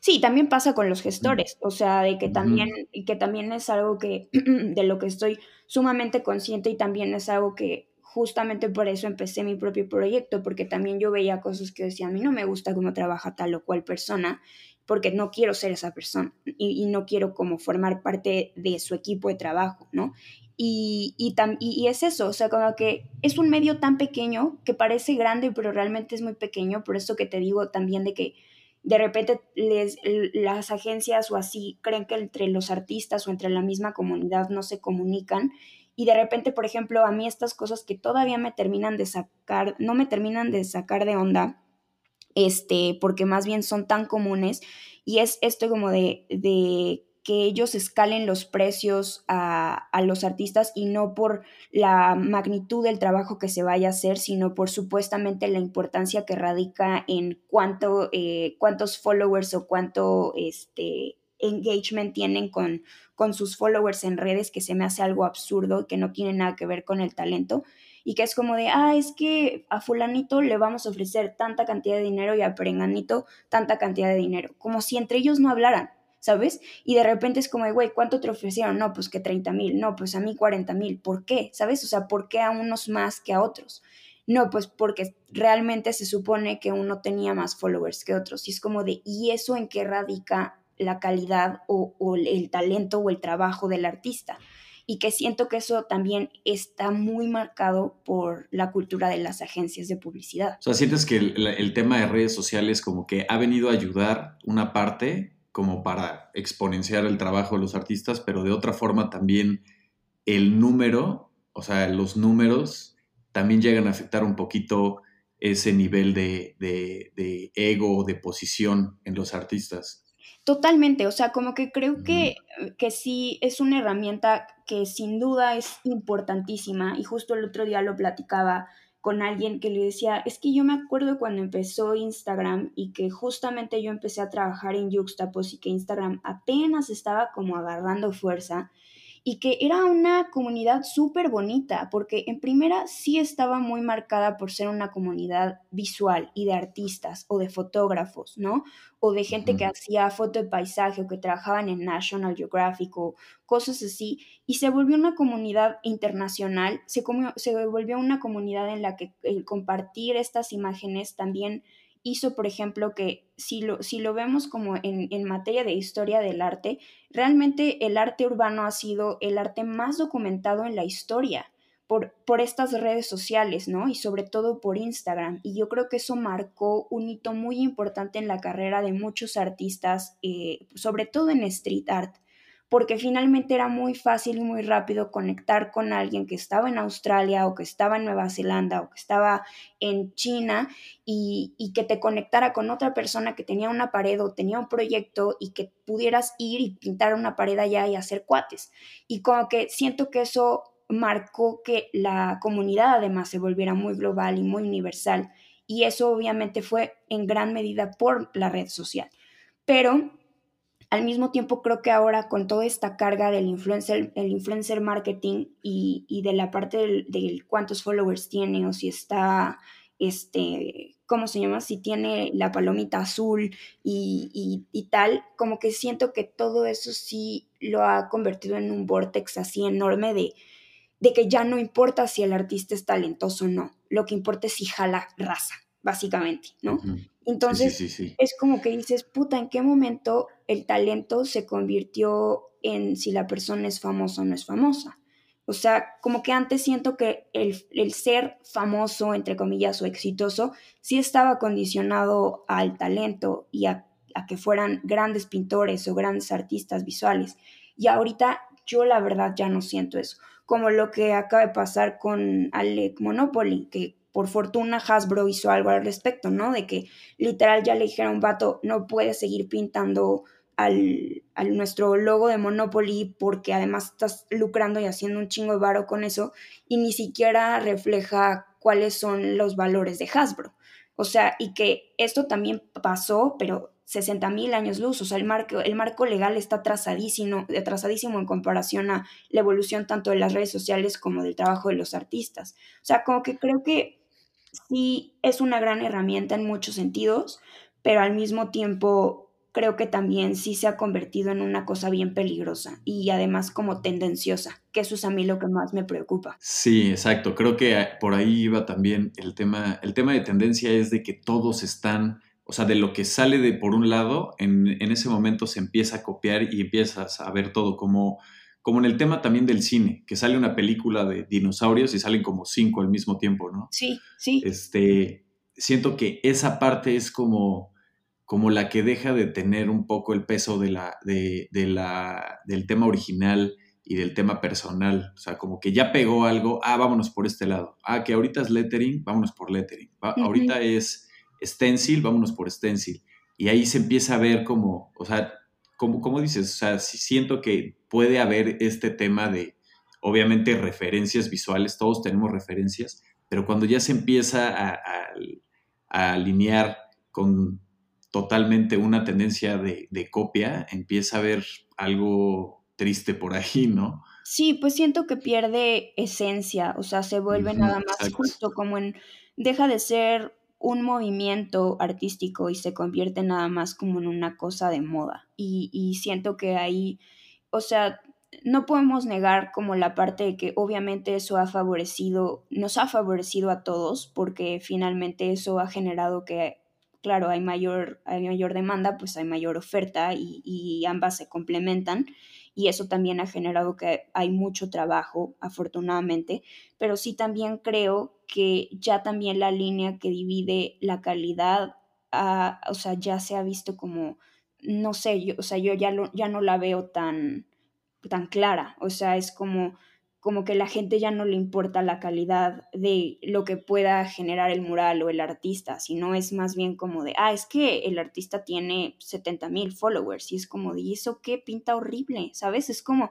B: Sí, también pasa con los gestores, o sea, de que también, y que también es algo que, de lo que estoy sumamente consciente y también es algo que justamente por eso empecé mi propio proyecto, porque también yo veía cosas que decía, a mí no me gusta cómo trabaja tal o cual persona, porque no quiero ser esa persona y, y no quiero como formar parte de su equipo de trabajo, ¿no? Y, y, y, es eso, o sea, como que es un medio tan pequeño que parece grande, pero realmente es muy pequeño, por eso que te digo también de que de repente les, las agencias o así creen que entre los artistas o entre la misma comunidad no se comunican y de repente, por ejemplo, a mí estas cosas que todavía me terminan de sacar, no me terminan de sacar de onda, este, porque más bien son tan comunes y es esto como de, de que ellos escalen los precios a, a, los artistas y no por la magnitud del trabajo que se vaya a hacer, sino por supuestamente la importancia que radica en cuánto, eh, cuántos followers o cuánto este, engagement tienen con, con sus followers en redes, que se me hace algo absurdo, que no tiene nada que ver con el talento y que es como de, ah, es que a fulanito le vamos a ofrecer tanta cantidad de dinero y a perenganito tanta cantidad de dinero, como si entre ellos no hablaran. ¿Sabes? Y de repente es como, güey, ¿cuánto te ofrecieron? No, pues que 30 mil, no, pues a mí 40 mil, ¿por qué? ¿Sabes? O sea, ¿por qué a unos más que a otros? No, pues porque realmente se supone que uno tenía más followers que otros. Y es como de, ¿y eso en qué radica la calidad o, el talento o el trabajo del artista? y que siento que eso también está muy marcado por la cultura de las agencias de publicidad.
A: O sea, sientes que el, tema de redes sociales como que ha venido a ayudar una parte, como para exponenciar el trabajo de los artistas, pero de otra forma también el número, o sea, los números también llegan a afectar un poquito ese nivel de, de, de ego, de posición en los artistas.
B: Totalmente, o sea, como que creo que, que sí es una herramienta que sin duda es importantísima y justo el otro día lo platicaba con alguien que le decía, es que yo me acuerdo cuando empezó Instagram y que justamente yo empecé a trabajar en Juxtapos y que Instagram apenas estaba como agarrando fuerza y que era una comunidad súper bonita, porque en primera sí estaba muy marcada por ser una comunidad visual y de artistas o de fotógrafos, ¿no? O de gente que hacía foto de paisaje o que trabajaban en National Geographic o cosas así, y se volvió una comunidad internacional, se, se volvió una comunidad en la que el compartir estas imágenes también hizo, por ejemplo, que si lo, si lo vemos como en, en, materia de historia del arte, realmente el arte urbano ha sido el arte más documentado en la historia por, por estas redes sociales, ¿no? Y sobre todo por Instagram. Y yo creo que eso marcó un hito muy importante en la carrera de muchos artistas, eh, sobre todo en street art, porque finalmente era muy fácil y muy rápido conectar con alguien que estaba en Australia o que estaba en Nueva Zelanda o que estaba en China y, y, que te conectara con otra persona que tenía una pared o tenía un proyecto y que pudieras ir y pintar una pared allá y hacer cuates. Y como que siento que eso marcó que la comunidad además se volviera muy global y muy universal. Y eso obviamente fue en gran medida por la red social. Pero al mismo tiempo, creo que ahora con toda esta carga del influencer, el influencer marketing y, de la parte del, cuántos followers tiene o si está, este, ¿cómo se llama? Si tiene la palomita azul y, tal, como que siento que todo eso sí lo ha convertido en un vortex así enorme de que ya no importa si el artista es talentoso o no, lo que importa es si jala raza, básicamente, ¿no? Entonces, es como que dices, puta, ¿en qué momento el talento se convirtió en si la persona es famosa o no es famosa? O sea, como que antes siento que el, el, ser famoso, entre comillas, o exitoso, sí estaba condicionado al talento y a, a, que fueran grandes pintores o grandes artistas visuales. Y ahorita yo la verdad ya no siento eso. Como lo que acaba de pasar con Alec Monopoly, que por fortuna Hasbro hizo algo al respecto, ¿no? De que literal ya le dijeron vato, no puedes seguir pintando al, nuestro logo de Monopoly porque además estás lucrando y haciendo un chingo de varo con eso y ni siquiera refleja cuáles son los valores de Hasbro. O sea, y que esto también pasó, pero 60 mil años luz, o sea, el marco, el marco legal está atrasadísimo, atrasadísimo en comparación a la evolución tanto de las redes sociales como del trabajo de los artistas. O sea, como que creo que sí es una gran herramienta en muchos sentidos, pero al mismo tiempo creo que también sí se ha convertido en una cosa bien peligrosa y además como tendenciosa, que eso es a mí lo que más me preocupa.
A: Sí, exacto. Creo que por ahí iba también el tema. El tema de tendencia es de que todos están, o sea, de lo que sale de por un lado, en, en ese momento se empieza a copiar y empiezas a ver todo como como en el tema también del cine, que sale una película de dinosaurios y salen como cinco al mismo tiempo, ¿no?
B: Sí, sí.
A: Este, siento que esa parte es como, como la que deja de tener un poco el peso de la, de, la, del tema original y del tema personal. O sea, como que ya pegó algo, ah, vámonos por este lado. Ah, que ahorita es lettering, vámonos por lettering. Ahorita es stencil, vámonos por stencil. Y ahí se empieza a ver como, o sea, como, dices, o sea, siento que puede haber este tema de, obviamente, referencias visuales, todos tenemos referencias, pero cuando ya se empieza a, alinear con totalmente una tendencia de, copia, empieza a haber algo triste por ahí, ¿no?
B: Sí, pues siento que pierde esencia, o sea, se vuelve nada más justo como en, deja de ser un movimiento artístico y se convierte nada más como en una cosa de moda. Y, siento que ahí, o sea, no podemos negar como la parte de que obviamente eso ha favorecido, nos ha favorecido a todos, porque finalmente eso ha generado que, claro, hay mayor, hay mayor demanda, pues hay mayor oferta y, y ambas se complementan y eso también ha generado que hay mucho trabajo, afortunadamente, pero sí también creo que ya también la línea que divide la calidad, ah, o sea, ya se ha visto como, no sé, yo, o sea, yo ya, ya no la veo tan, tan clara, o sea, es como como que la gente ya no le importa la calidad de lo que pueda generar el mural o el artista, sino es más bien como de, ah, es que el artista tiene 70 mil followers y es como de, ¿y eso qué pinta horrible? ¿Sabes? Es como,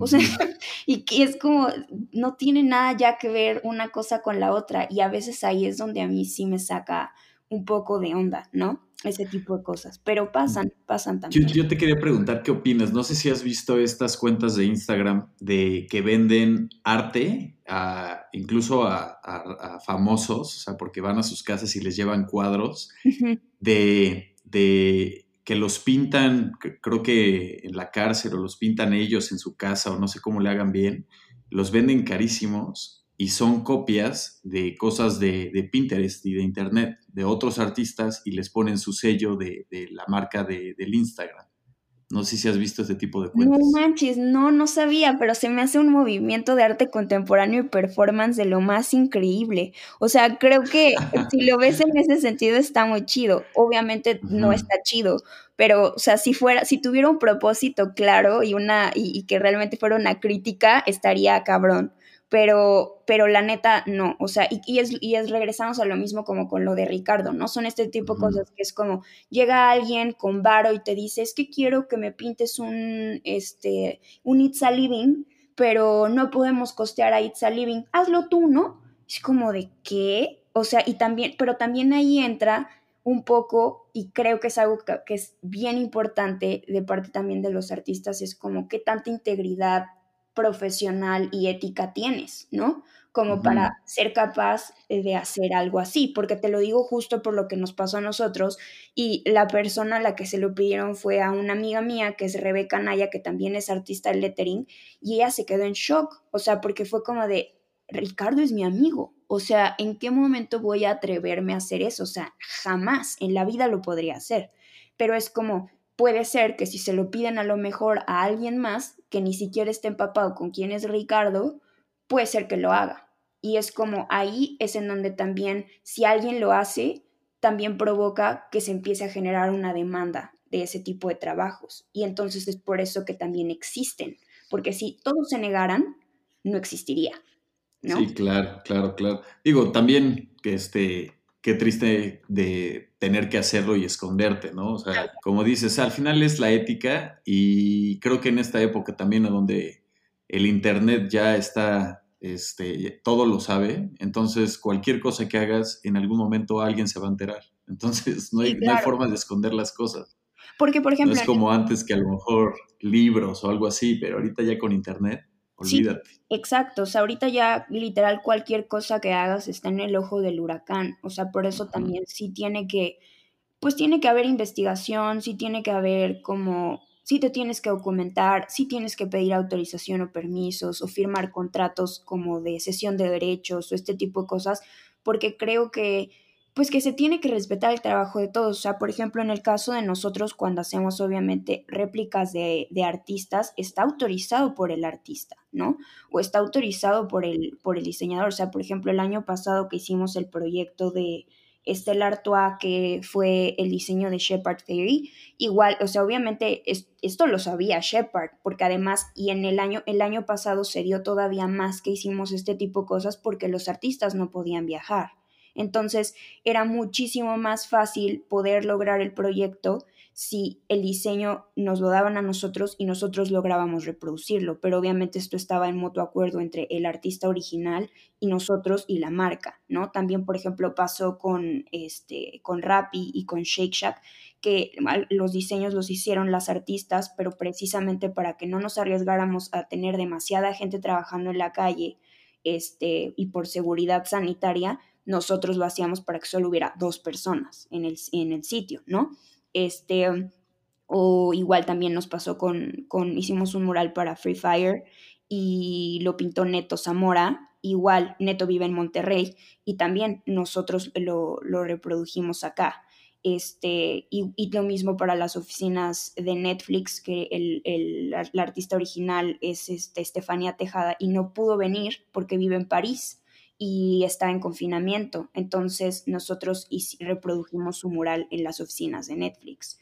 B: o sea, y que es como, no tiene nada ya que ver una cosa con la otra y a veces ahí es donde a mí sí me saca un poco de onda, ¿no? Ese tipo de cosas. Pero pasan, pasan también.
A: Yo, te quería preguntar qué opinas. No sé si has visto estas cuentas de Instagram de que venden arte a, incluso a, famosos, o sea, porque van a sus casas y les llevan cuadros de, de que los pintan, creo que en la cárcel o los pintan ellos en su casa o no sé cómo le hagan bien, los venden carísimos y son copias de cosas de, Pinterest y de Internet, de otros artistas y les ponen su sello de, la marca del Instagram. No sé si has visto este tipo de cuentas.
B: No manches, no, no sabía, pero se me hace un movimiento de arte contemporáneo y performance de lo más increíble. O sea, creo que si lo ves en ese sentido está muy chido. Obviamente no está chido, pero, o sea, si fuera, si tuviera un propósito claro y una, y que realmente fuera una crítica, estaría cabrón pero, pero la neta no, o sea, y, y, es, y es regresamos a lo mismo como con lo de Ricardo, ¿no? Son este tipo de cosas que es como, llega alguien con varo y te dice, es que quiero que me pintes un, este, un It's a Living, pero no podemos costear a It's a Living, hazlo tú, ¿no? Es como de qué, o sea, y también, pero también ahí entra un poco, y creo que es algo que, que es bien importante de parte también de los artistas, es como qué tanta integridad profesional y ética tienes, ¿no? Como para ser capaz de hacer algo así, porque te lo digo justo por lo que nos pasó a nosotros y la persona a la que se lo pidieron fue a una amiga mía que es Rebeca Naya, que también es artista de lettering, y ella se quedó en shock, o sea, porque fue como de, Ricardo es mi amigo, o sea, ¿en qué momento voy a atreverme a hacer eso? O sea, jamás en la vida lo podría hacer, pero es como, puede ser que si se lo piden a lo mejor a alguien más que ni siquiera esté empapado con quién es Ricardo, puede ser que lo haga. Y es como ahí es en donde también, si alguien lo hace, también provoca que se empiece a generar una demanda de ese tipo de trabajos. Y entonces es por eso que también existen, porque si todos se negaran, no existiría. ¿no?
A: Sí, claro, claro, claro. Digo, también que este, qué triste de tener que hacerlo y esconderte, ¿no? O sea, como dices, al final es la ética y creo que en esta época también donde el Internet ya está, este, todo lo sabe, entonces cualquier cosa que hagas, en algún momento alguien se va a enterar. Entonces no hay, no hay forma de esconder las cosas.
B: Porque, por ejemplo...
A: No es como antes que a lo mejor libros o algo así, pero ahorita ya con Internet Olvídate.
B: exacto, o sea, ahorita ya literal cualquier cosa que hagas está en el ojo del huracán, o sea, por eso también sí tiene que, pues tiene que haber investigación, sí tiene que haber como, sí te tienes que documentar, sí tienes que pedir autorización o permisos o firmar contratos como de cesión de derechos o este tipo de cosas, porque creo que pues que se tiene que respetar el trabajo de todos. O sea, por ejemplo, en el caso de nosotros, cuando hacemos obviamente réplicas de, artistas, está autorizado por el artista, ¿no? O está autorizado por el, por el diseñador. O sea, por ejemplo, el año pasado que hicimos el proyecto de Stellar Artois, que fue el diseño de Shepard Theory, igual, o sea, obviamente esto lo sabía Shepard, porque además, y en el año, el año pasado se dio todavía más que hicimos este tipo de cosas porque los artistas no podían viajar. Entonces era muchísimo más fácil poder lograr el proyecto si el diseño nos lo daban a nosotros y nosotros lográbamos reproducirlo, pero obviamente esto estaba en mutuo acuerdo entre el artista original y nosotros y la marca, ¿no? También, por ejemplo, pasó con, este, con Rappi y con Shake Shack, que los diseños los hicieron las artistas, pero precisamente para que no nos arriesgáramos a tener demasiada gente trabajando en la calle este, y por seguridad sanitaria, nosotros lo hacíamos para que solo hubiera dos personas en el, en el sitio, ¿no? Este, o igual también nos pasó con, con, hicimos un mural para Free Fire y lo pintó Neto Zamora, igual Neto vive en Monterrey y también nosotros lo, lo reprodujimos acá. Este, y, lo mismo para las oficinas de Netflix, que el, el, la artista original es este, Estefania Tejada y no pudo venir porque vive en París y está en confinamiento. Entonces nosotros reprodujimos su mural en las oficinas de Netflix.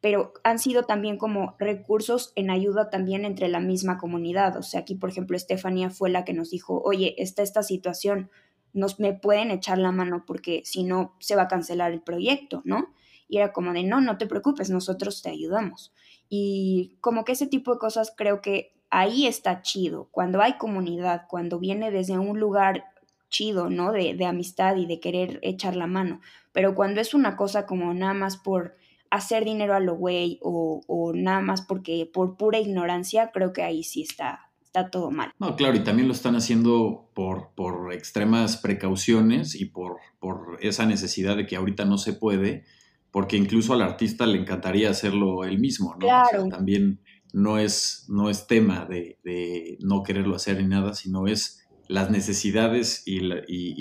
B: Pero han sido también como recursos en ayuda también entre la misma comunidad. O sea, aquí, por ejemplo, Estefanía fue la que nos dijo, oye, está esta situación, nos me pueden echar la mano porque si no se va a cancelar el proyecto, ¿no? Y era como de, no, no te preocupes, nosotros te ayudamos. Y como que ese tipo de cosas creo que ahí está chido, cuando hay comunidad, cuando viene desde un lugar chido, ¿no? De, de amistad y de querer echar la mano. Pero cuando es una cosa como nada más por hacer dinero a lo güey o, o, nada más porque por pura ignorancia, creo que ahí sí está, está todo mal.
A: No, claro, y también lo están haciendo por, por extremas precauciones y por, por esa necesidad de que ahorita no se puede, porque incluso al artista le encantaría hacerlo él mismo, ¿no?
B: Claro.
A: también no es, no es tema de, de no quererlo hacer ni nada, sino es las necesidades y,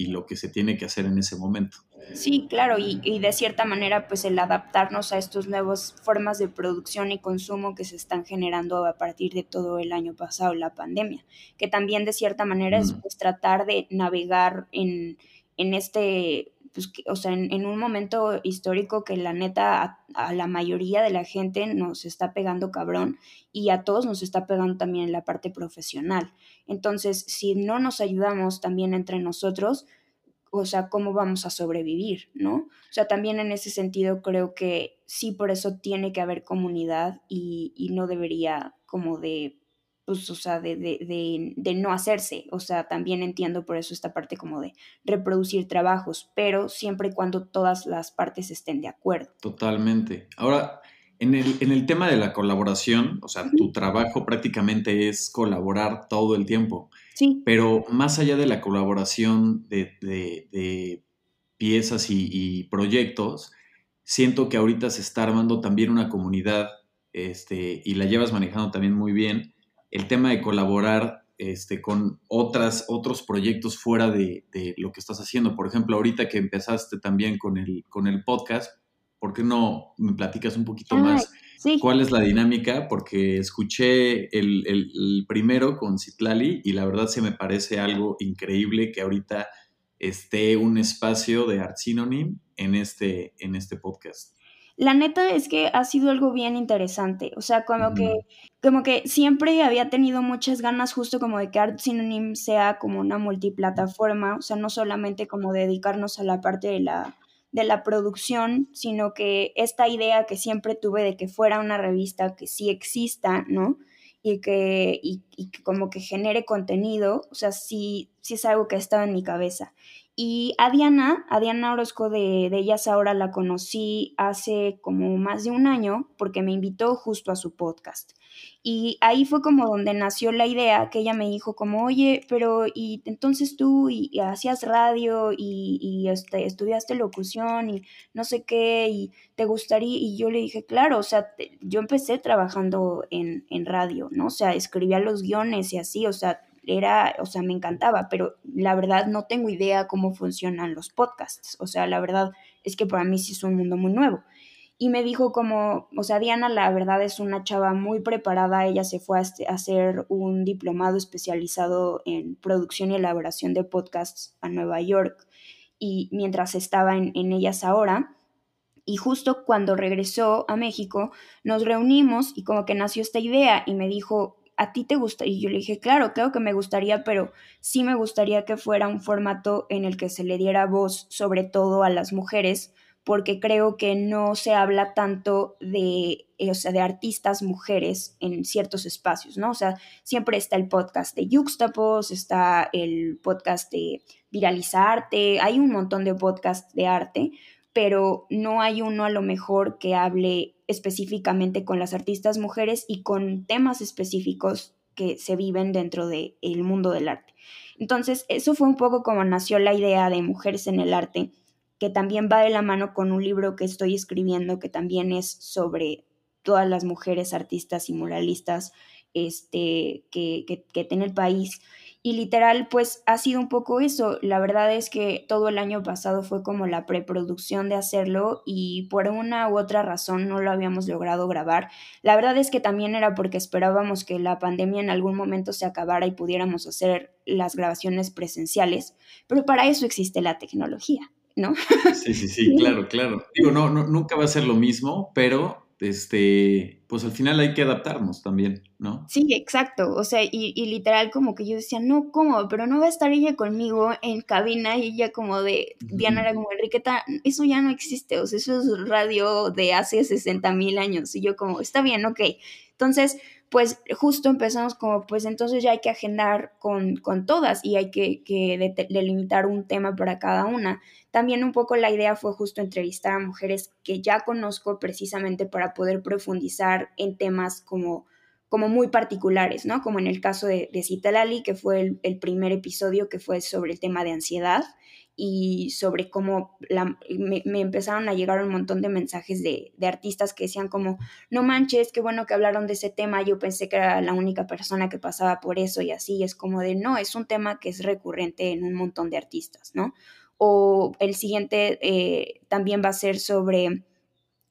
A: lo que se tiene que hacer en ese momento.
B: Sí, claro, y, y, de cierta manera, pues el adaptarnos a estas nuevas formas de producción y consumo que se están generando a partir de todo el año pasado, la pandemia, que también de cierta manera es pues tratar de navegar en, en este, pues, o sea, en, un momento histórico que la neta a, a, la mayoría de la gente nos está pegando cabrón y a todos nos está pegando también en la parte profesional. Entonces, si no nos ayudamos también entre nosotros, o sea, cómo vamos a sobrevivir, ¿no? O sea, también en ese sentido creo que sí, por eso tiene que haber comunidad y, y no debería como de, pues, o sea, de, de, de, de, no hacerse. O sea, también entiendo por eso esta parte como de reproducir trabajos, pero siempre y cuando todas las partes estén de acuerdo.
A: Totalmente. Ahora, en el, en el tema de la colaboración, o sea, tu trabajo prácticamente es colaborar todo el tiempo.
B: Sí.
A: Pero más allá de la colaboración de, de, de piezas y, y, proyectos, siento que ahorita se está armando también una comunidad este, y la llevas manejando también muy bien. El tema de colaborar este, con otras, otros proyectos fuera de, de, lo que estás haciendo. Por ejemplo, ahorita que empezaste también con el, con el podcast, ¿por qué no me platicas un poquito Ay, más sí. cuál es la dinámica? Porque escuché el, el, el, primero con Citlali y la verdad se me parece algo increíble que ahorita esté un espacio de Art Synonym en este, en este podcast.
B: La neta es que ha sido algo bien interesante, o sea, como que como que siempre había tenido muchas ganas justo como de que Art Synonym sea como una multiplataforma, o sea, no solamente como dedicarnos a la parte de la de la producción, sino que esta idea que siempre tuve de que fuera una revista que sí exista, ¿no? Y que, y, y que como que genere contenido, o sea, sí, sí es algo que ha estado en mi cabeza. Y a Diana, a Diana Orozco de, de Ellas Ahora la conocí hace como más de un año porque me invitó justo a su podcast. Y ahí fue como donde nació la idea que ella me dijo como, oye, pero y entonces tú y, y hacías radio y, y este, estudiaste locución y no sé qué y te gustaría, y yo le dije, claro, o sea, yo empecé trabajando en, en radio, ¿no? O sea, escribía los guiones y así, o sea, era, o sea, me encantaba, pero la verdad no tengo idea cómo funcionan los podcasts. O sea, la verdad es que para mí sí es un mundo muy nuevo. Y me dijo como, o sea, Diana la verdad es una chava muy preparada, ella se fue a hacer un diplomado especializado en producción y elaboración de podcasts a Nueva York y mientras estaba en, en ellas ahora, y justo cuando regresó a México, nos reunimos y como que nació esta idea y me dijo, ¿a ti te gusta? Y yo le dije, claro, creo que me gustaría, pero sí me gustaría que fuera un formato en el que se le diera voz sobre todo a las mujeres, porque creo que no se habla tanto de, o sea, de artistas mujeres en ciertos espacios, ¿no? O sea, siempre está el podcast de Yuxtapos, está el podcast de Viralizarte, hay un montón de podcasts de arte, pero no hay uno a lo mejor que hable específicamente con las artistas mujeres y con temas específicos que se viven dentro del de mundo del arte. Entonces, eso fue un poco como nació la idea de Mujeres en el Arte, que también va de la mano con un libro que estoy escribiendo que también es sobre todas las mujeres artistas y muralistas este, que, que, que tiene el país. Y literal, pues ha sido un poco eso. La verdad es que todo el año pasado fue como la preproducción de hacerlo y por una u otra razón no lo habíamos logrado grabar. La verdad es que también era porque esperábamos que la pandemia en algún momento se acabara y pudiéramos hacer las grabaciones presenciales, pero para eso existe la tecnología. ¿No?
A: Sí, sí, sí, claro, claro. Digo, no, no, nunca va a ser lo mismo, pero este, pues al final hay que adaptarnos también, ¿no?
B: Sí, exacto. O sea, y, y, literal como que yo decía, no, ¿cómo? Pero no va a estar ella conmigo en cabina y ella como de, Diana era como, Enriqueta, eso ya no existe, o sea, eso es radio de hace 60 mil años. Y yo como, está bien, ok. Entonces, pues justo empezamos como, pues entonces ya hay que agendar con, con todas y hay que, que delimitar un tema para cada una. También un poco la idea fue justo entrevistar a mujeres que ya conozco precisamente para poder profundizar en temas como, como muy particulares, ¿no? Como en el caso de, de Citalali, que fue el, el, primer episodio que fue sobre el tema de ansiedad y sobre cómo me, empezaron a llegar un montón de mensajes de, de, artistas que decían como, no manches, qué bueno que hablaron de ese tema, yo pensé que era la única persona que pasaba por eso y así, es como de, no, es un tema que es recurrente en un montón de artistas, ¿no? o el siguiente eh, también va a ser sobre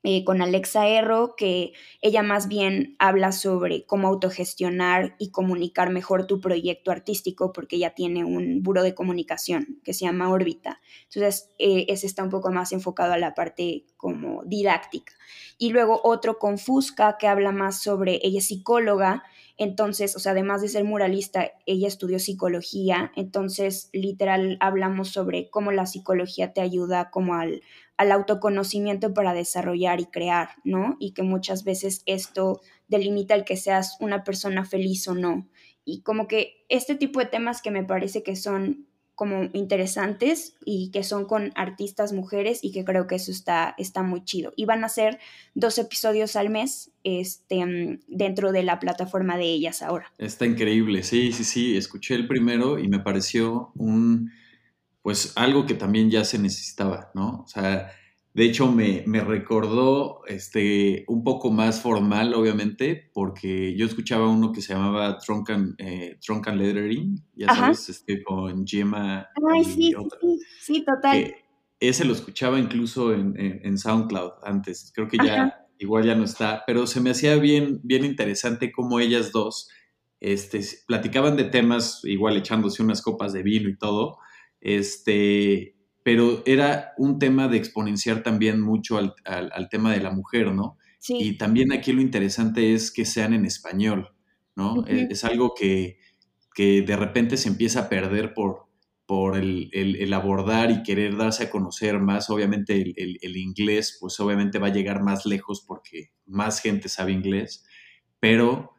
B: eh, con Alexa Erro, que ella más bien habla sobre cómo autogestionar y comunicar mejor tu proyecto artístico, porque ella tiene un buro de comunicación que se llama Órbita. Entonces, eh, ese está un poco más enfocado a la parte como didáctica. Y luego otro con Fusca, que habla más sobre, ella es psicóloga, entonces, o sea, además de ser muralista, ella estudió psicología, entonces literal hablamos sobre cómo la psicología te ayuda como al, al autoconocimiento para desarrollar y crear, ¿no? Y que muchas veces esto delimita el que seas una persona feliz o no. Y como que este tipo de temas que me parece que son como interesantes y que son con artistas mujeres y que creo que eso está, está muy chido. Y van a ser dos episodios al mes este, dentro de la plataforma de ellas ahora.
A: Está increíble, sí, sí, sí, escuché el primero y me pareció un, pues algo que también ya se necesitaba, ¿no? O sea, de hecho, me, recordó este, un poco más formal, obviamente, porque yo escuchaba uno que se llamaba Trunk and, eh, Lettering, ya sabes, este, con Gemma.
B: Ay, sí, sí, sí, total.
A: ese lo escuchaba incluso en, SoundCloud antes, creo que ya igual ya no está, pero se me hacía bien, bien interesante cómo ellas dos este, platicaban de temas, igual echándose unas copas de vino y todo, este, pero era un tema de exponenciar también mucho al, tema de la mujer, ¿no? Sí. Y también aquí lo interesante es que sean en español, ¿no? E, es, algo que, de repente se empieza a perder por, por el, abordar y querer darse a conocer más. Obviamente el, inglés, pues obviamente va a llegar más lejos porque más gente sabe inglés, pero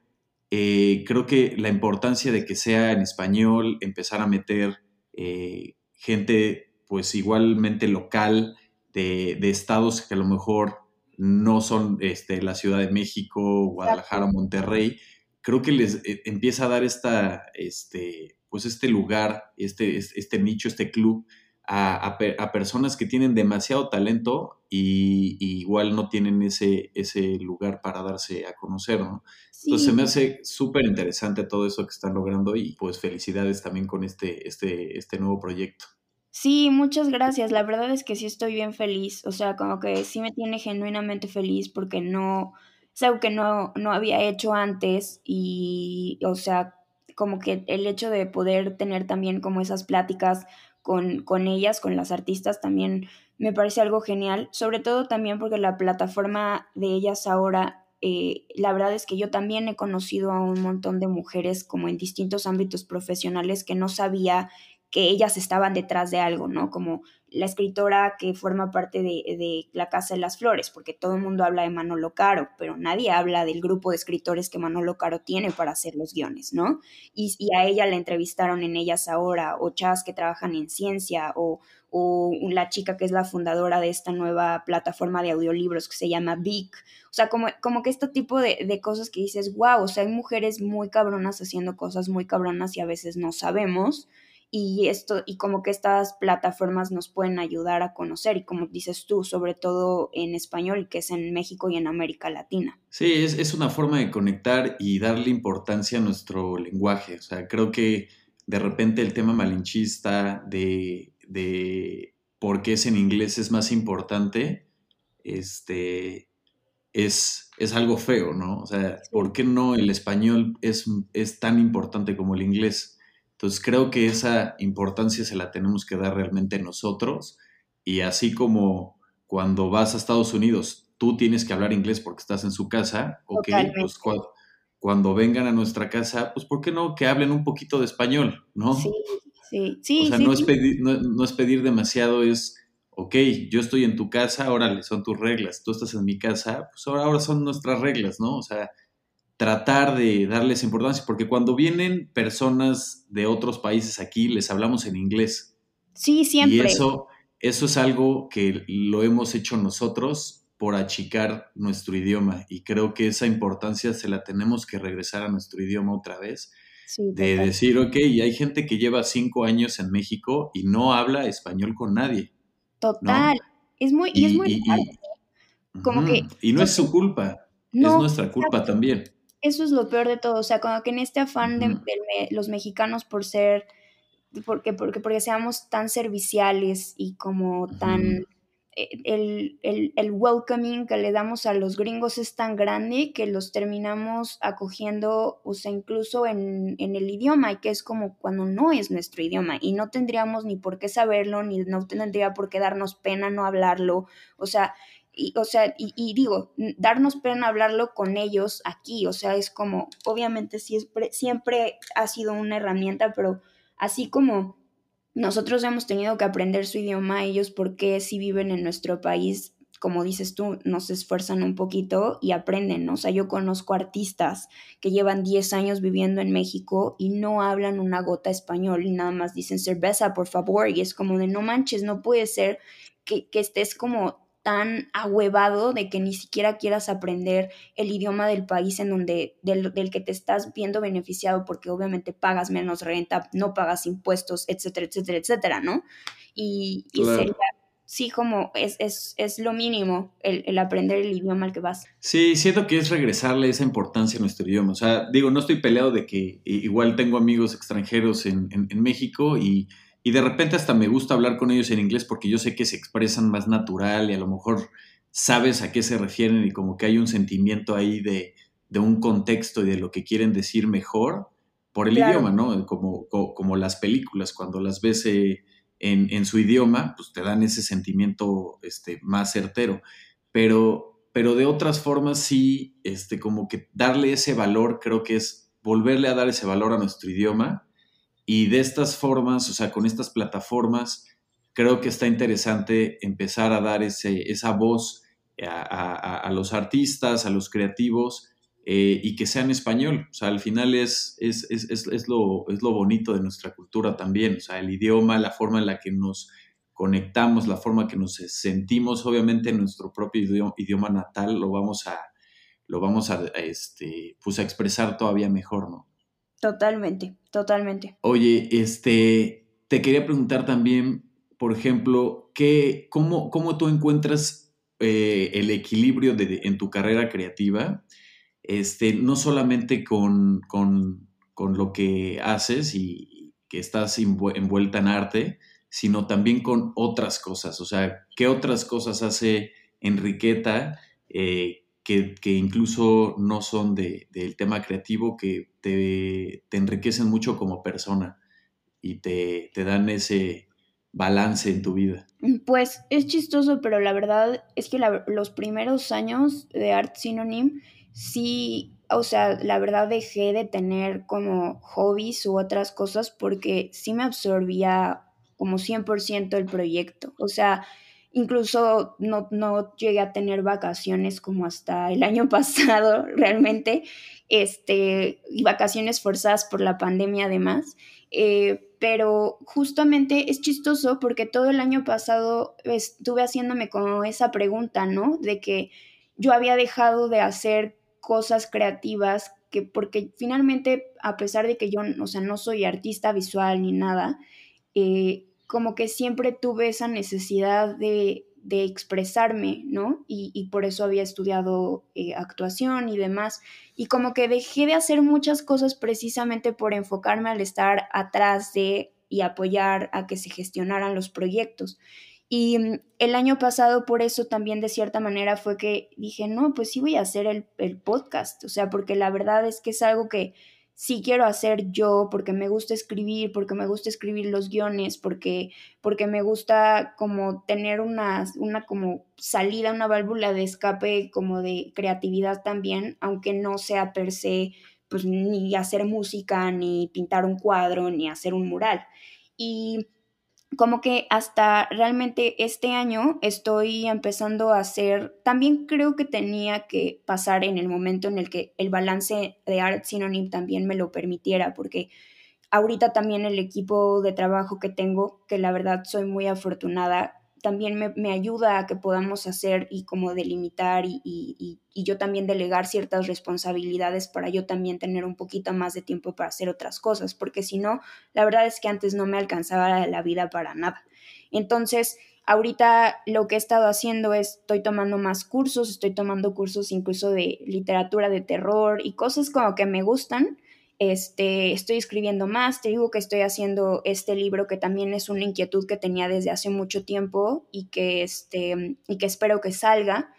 A: eh, creo que la importancia de que sea en español, empezar a meter eh, gente pues igualmente local de, estados que a lo mejor no son este, la Ciudad de México, Guadalajara, Monterrey, creo que les eh, empieza a dar esta, este, pues este lugar, este, este nicho, este club a, personas que tienen demasiado talento y, igual no tienen ese, ese lugar para darse a conocer, ¿no? Entonces se me hace súper interesante todo eso que están logrando y pues felicidades también con este, este, este nuevo proyecto.
B: Sí, muchas gracias. La verdad es que sí estoy bien feliz. O sea, como que sí me tiene genuinamente feliz porque no, es algo que no, no había hecho antes y, o sea, como que el hecho de poder tener también como esas pláticas con, con ellas, con las artistas, también me parece algo genial. Sobre todo también porque la plataforma de ellas ahora, eh, la verdad es que yo también he conocido a un montón de mujeres como en distintos ámbitos profesionales que no sabía que ellas estaban detrás de algo, ¿no? Como la escritora que forma parte de, La Casa de las Flores, porque todo el mundo habla de Manolo Caro, pero nadie habla del grupo de escritores que Manolo Caro tiene para hacer los guiones, ¿no? Y, a ella la entrevistaron en Ellas Ahora, o chavas que trabajan en ciencia, o, o la chica que es la fundadora de esta nueva plataforma de audiolibros que se llama Vic. O sea, como, como que este tipo de, de, cosas que dices, wow, o sea, hay mujeres muy cabronas haciendo cosas muy cabronas y a veces no sabemos y esto y como que estas plataformas nos pueden ayudar a conocer y como dices tú, sobre todo en español, que es en México y en América Latina.
A: Sí, es, una forma de conectar y darle importancia a nuestro lenguaje. O sea, creo que de repente el tema malinchista de, de por qué es en inglés es más importante, este, es, es algo feo, ¿no? O sea, ¿por qué no el español es, es tan importante como el inglés? Entonces creo que esa importancia se la tenemos que dar realmente nosotros y así como cuando vas a Estados Unidos, tú tienes que hablar inglés porque estás en su casa, ok, pues cuando, vengan a nuestra casa, pues ¿por qué no que hablen un poquito de español, no?
B: Sí, sí, sí.
A: O sea, no, Es pedir, no, es pedir demasiado, es, ok, yo estoy en tu casa, órale, son tus reglas, tú estás en mi casa, pues ahora, ahora son nuestras reglas, ¿no? O sea, tratar de darles importancia, porque cuando vienen personas de otros países aquí, les hablamos en inglés.
B: Sí, siempre.
A: Y eso, eso es algo que lo hemos hecho nosotros por achicar nuestro idioma y creo que esa importancia se la tenemos que regresar a nuestro idioma otra vez. de decir, ok, hay gente que lleva cinco años en México y no habla español con nadie.
B: Total. Es muy, y, es muy
A: como que. Y no es su culpa, es nuestra culpa también
B: eso es lo peor de todo, o sea, como que en este afán de, los mexicanos por ser porque, porque, porque seamos tan serviciales y como tan el, el, welcoming que le damos a los gringos es tan grande que los terminamos acogiendo, o sea, incluso en, en, el idioma, y que es como cuando no es nuestro idioma, y no tendríamos ni por qué saberlo, ni no tendría por qué darnos pena no hablarlo, o sea, y, o sea, y, digo, darnos pena hablarlo con ellos aquí, o sea, es como, obviamente siempre, siempre ha sido una herramienta, pero así como nosotros hemos tenido que aprender su idioma, ellos porque si viven en nuestro país, como dices tú, nos esfuerzan un poquito y aprenden, O sea, yo conozco artistas que llevan 10 años viviendo en México y no hablan una gota español y nada más dicen cerveza, por favor, y es como de no manches, no puede ser que, que estés como tan ahuevado de que ni siquiera quieras aprender el idioma del país en donde, del, del, que te estás viendo beneficiado porque obviamente pagas menos renta, no pagas impuestos, etcétera, etcétera, etcétera, ¿no? Y, sería, sí, como es, es, es lo mínimo el, el, aprender el idioma al que vas.
A: Sí, siento que es regresarle esa importancia a nuestro idioma. O sea, digo, no estoy peleado de que igual tengo amigos extranjeros en, en, en México y y de repente hasta me gusta hablar con ellos en inglés porque yo sé que se expresan más natural y a lo mejor sabes a qué se refieren y como que hay un sentimiento ahí de, un contexto y de lo que quieren decir mejor por el idioma, ¿no? Como, como, las películas, cuando las ves eh, en, su idioma, pues te dan ese sentimiento este, más certero. Pero, pero de otras formas sí, este, como que darle ese valor, creo que es volverle a dar ese valor a nuestro idioma y de estas formas, o sea, con estas plataformas, creo que está interesante empezar a dar ese, esa voz a, los artistas, a los creativos, eh, y que sea en español. O sea, al final es, es, es, es, lo, es lo bonito de nuestra cultura también. O sea, el idioma, la forma en la que nos conectamos, la forma que nos sentimos, obviamente en nuestro propio idioma, idioma natal, lo vamos a, lo vamos a, este, pues a expresar todavía mejor, ¿no?
B: Totalmente, totalmente.
A: Oye, este, te quería preguntar también, por ejemplo, ¿qué, cómo, cómo tú encuentras eh, el equilibrio de, en tu carrera creativa? Este, no solamente con, con, con lo que haces y que estás envuelta en arte, sino también con otras cosas. O sea, ¿qué otras cosas hace Enriqueta eh, que, incluso no son de, del tema creativo, que te, enriquecen mucho como persona y te, dan ese balance en tu vida?
B: Pues es chistoso, pero la verdad es que los primeros años de Art Synonym, sí, o sea, la verdad dejé de tener como hobbies u otras cosas porque sí me absorbía como 100% el proyecto. O sea, Incluso no, no llegué a tener vacaciones como hasta el año pasado realmente, este, y vacaciones forzadas por la pandemia además. Eh, pero justamente es chistoso porque todo el año pasado estuve haciéndome como esa pregunta, ¿no? De que yo había dejado de hacer cosas creativas que porque finalmente a pesar de que yo, o sea, no soy artista visual ni nada, eh, como que siempre tuve esa necesidad de, expresarme, ¿no? Y, por eso había estudiado eh, actuación y demás. Y como que dejé de hacer muchas cosas precisamente por enfocarme al estar atrás de y apoyar a que se gestionaran los proyectos. Y mm, el año pasado por eso también de cierta manera fue que dije, no, pues sí voy a hacer el, el podcast, o sea, porque la verdad es que es algo que sí quiero hacer yo porque me gusta escribir, porque me gusta escribir los guiones, porque, porque me gusta como tener una, una como salida, una válvula de escape como de creatividad también, aunque no sea per se pues ni hacer música, ni pintar un cuadro, ni hacer un mural. Y como que hasta realmente este año estoy empezando a hacer, también creo que tenía que pasar en el momento en el que el balance de Art Synonym también me lo permitiera, porque ahorita también el equipo de trabajo que tengo, que la verdad soy muy afortunada, también me, ayuda a que podamos hacer y como delimitar y, y, y, yo también delegar ciertas responsabilidades para yo también tener un poquito más de tiempo para hacer otras cosas, porque si no, la verdad es que antes no me alcanzaba la vida para nada. Entonces, ahorita lo que he estado haciendo es, estoy tomando más cursos, estoy tomando cursos incluso de literatura de terror y cosas como que me gustan este, estoy escribiendo más, te digo que estoy haciendo este libro que también es una inquietud que tenía desde hace mucho tiempo y que, este, y que espero que salga.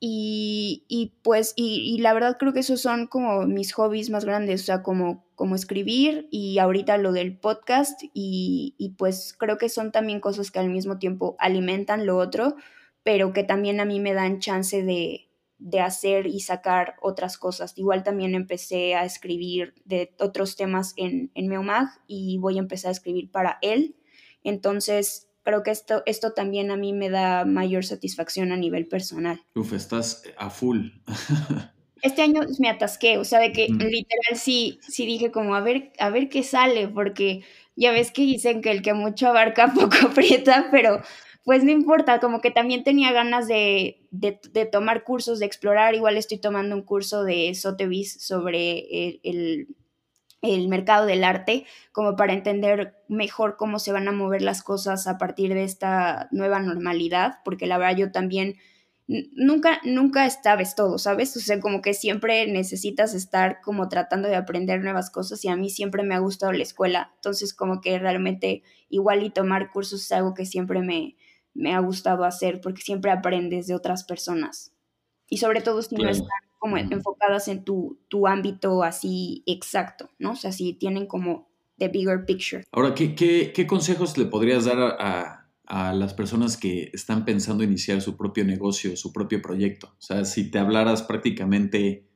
B: Y, pues, y, la verdad creo que esos son como mis hobbies más grandes, o sea, como, como escribir y ahorita lo del podcast y, y pues creo que son también cosas que al mismo tiempo alimentan lo otro, pero que también a mí me dan chance de, de hacer y sacar otras cosas. Igual también empecé a escribir de otros temas en, en Meomag y voy a empezar a escribir para él. Entonces, creo que esto, esto también a mí me da mayor satisfacción a nivel personal.
A: Uf, estás a full.
B: Este año me atasqué, o sea, de que literal sí, sí dije como a ver, a ver qué sale, porque ya ves que dicen que el que mucho abarca poco aprieta, pero pues no importa, como que también tenía ganas de, tomar cursos, de explorar. Igual estoy tomando un curso de Sotheby's sobre el, mercado del arte, como para entender mejor cómo se van a mover las cosas a partir de esta nueva normalidad, porque la verdad yo también nunca, nunca estabas todo, ¿sabes? O sea, como que siempre necesitas estar como tratando de aprender nuevas cosas y a mí siempre me ha gustado la escuela, entonces como que realmente igual y tomar cursos es algo que siempre me, me ha gustado hacer porque siempre aprendes de otras personas. Y sobre todo si no están como enfocadas en tu, tu, ámbito así exacto, ¿no? O sea, si tienen como the bigger picture.
A: Ahora, ¿qué, qué, qué consejos le podrías dar a, a, las personas que están pensando iniciar su propio negocio, su propio proyecto? O sea, si te hablaras prácticamente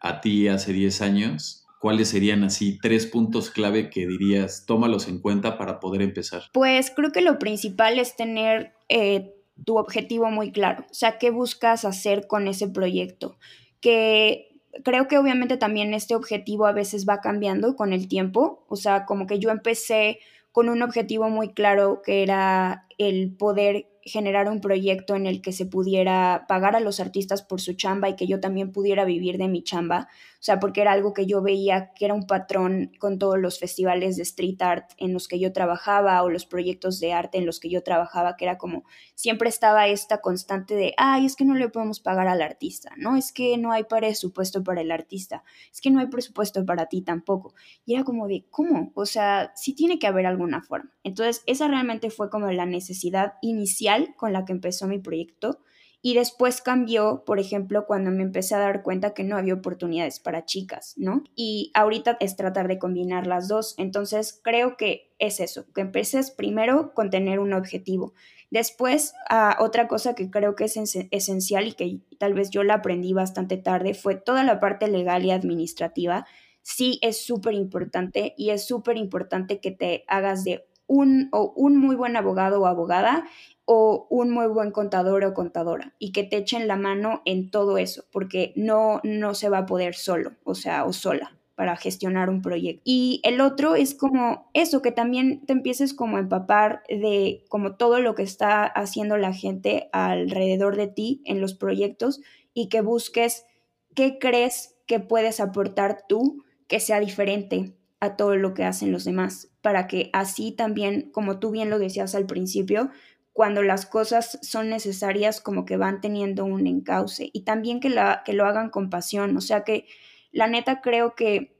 A: a ti hace 10 años, ¿cuáles serían así tres puntos clave que dirías, tómalos en cuenta para poder empezar?
B: Pues creo que lo principal es tener eh, tu objetivo muy claro, o sea, qué buscas hacer con ese proyecto, que creo que obviamente también este objetivo a veces va cambiando con el tiempo, o sea, como que yo empecé con un objetivo muy claro que era el poder generar un proyecto en el que se pudiera pagar a los artistas por su chamba y que yo también pudiera vivir de mi chamba. O sea, porque era algo que yo veía que era un patrón con todos los festivales de street art en los que yo trabajaba o los proyectos de arte en los que yo trabajaba, que era como siempre estaba esta constante de, ay, es que no le podemos pagar al artista, ¿no? Es que no hay presupuesto para el artista, es que no hay presupuesto para ti tampoco. Y era como de, ¿cómo? O sea, sí tiene que haber alguna forma. Entonces, esa realmente fue como la necesidad inicial con la que empezó mi proyecto y después cambió, por ejemplo, cuando me empecé a dar cuenta que no había oportunidades para chicas, ¿no? Y ahorita es tratar de combinar las dos. Entonces, creo que es eso, que empeces primero con tener un objetivo. Después, a otra cosa que creo que es esencial y que tal vez yo la aprendí bastante tarde fue toda la parte legal y administrativa. Sí es súper importante y es súper importante que te hagas de un, o un muy buen abogado o abogada o un muy buen contador o contadora y que te echen la mano en todo eso, porque no, no se va a poder solo, o sea, o sola para gestionar un proyecto. Y el otro es como eso, que también te empieces como a empapar de como todo lo que está haciendo la gente alrededor de ti en los proyectos y que busques qué crees que puedes aportar tú que sea diferente a todo lo que hacen los demás, para que así también, como tú bien lo decías al principio, cuando las cosas son necesarias como que van teniendo un encauce y también que, la, que lo hagan con pasión, o sea que la neta creo que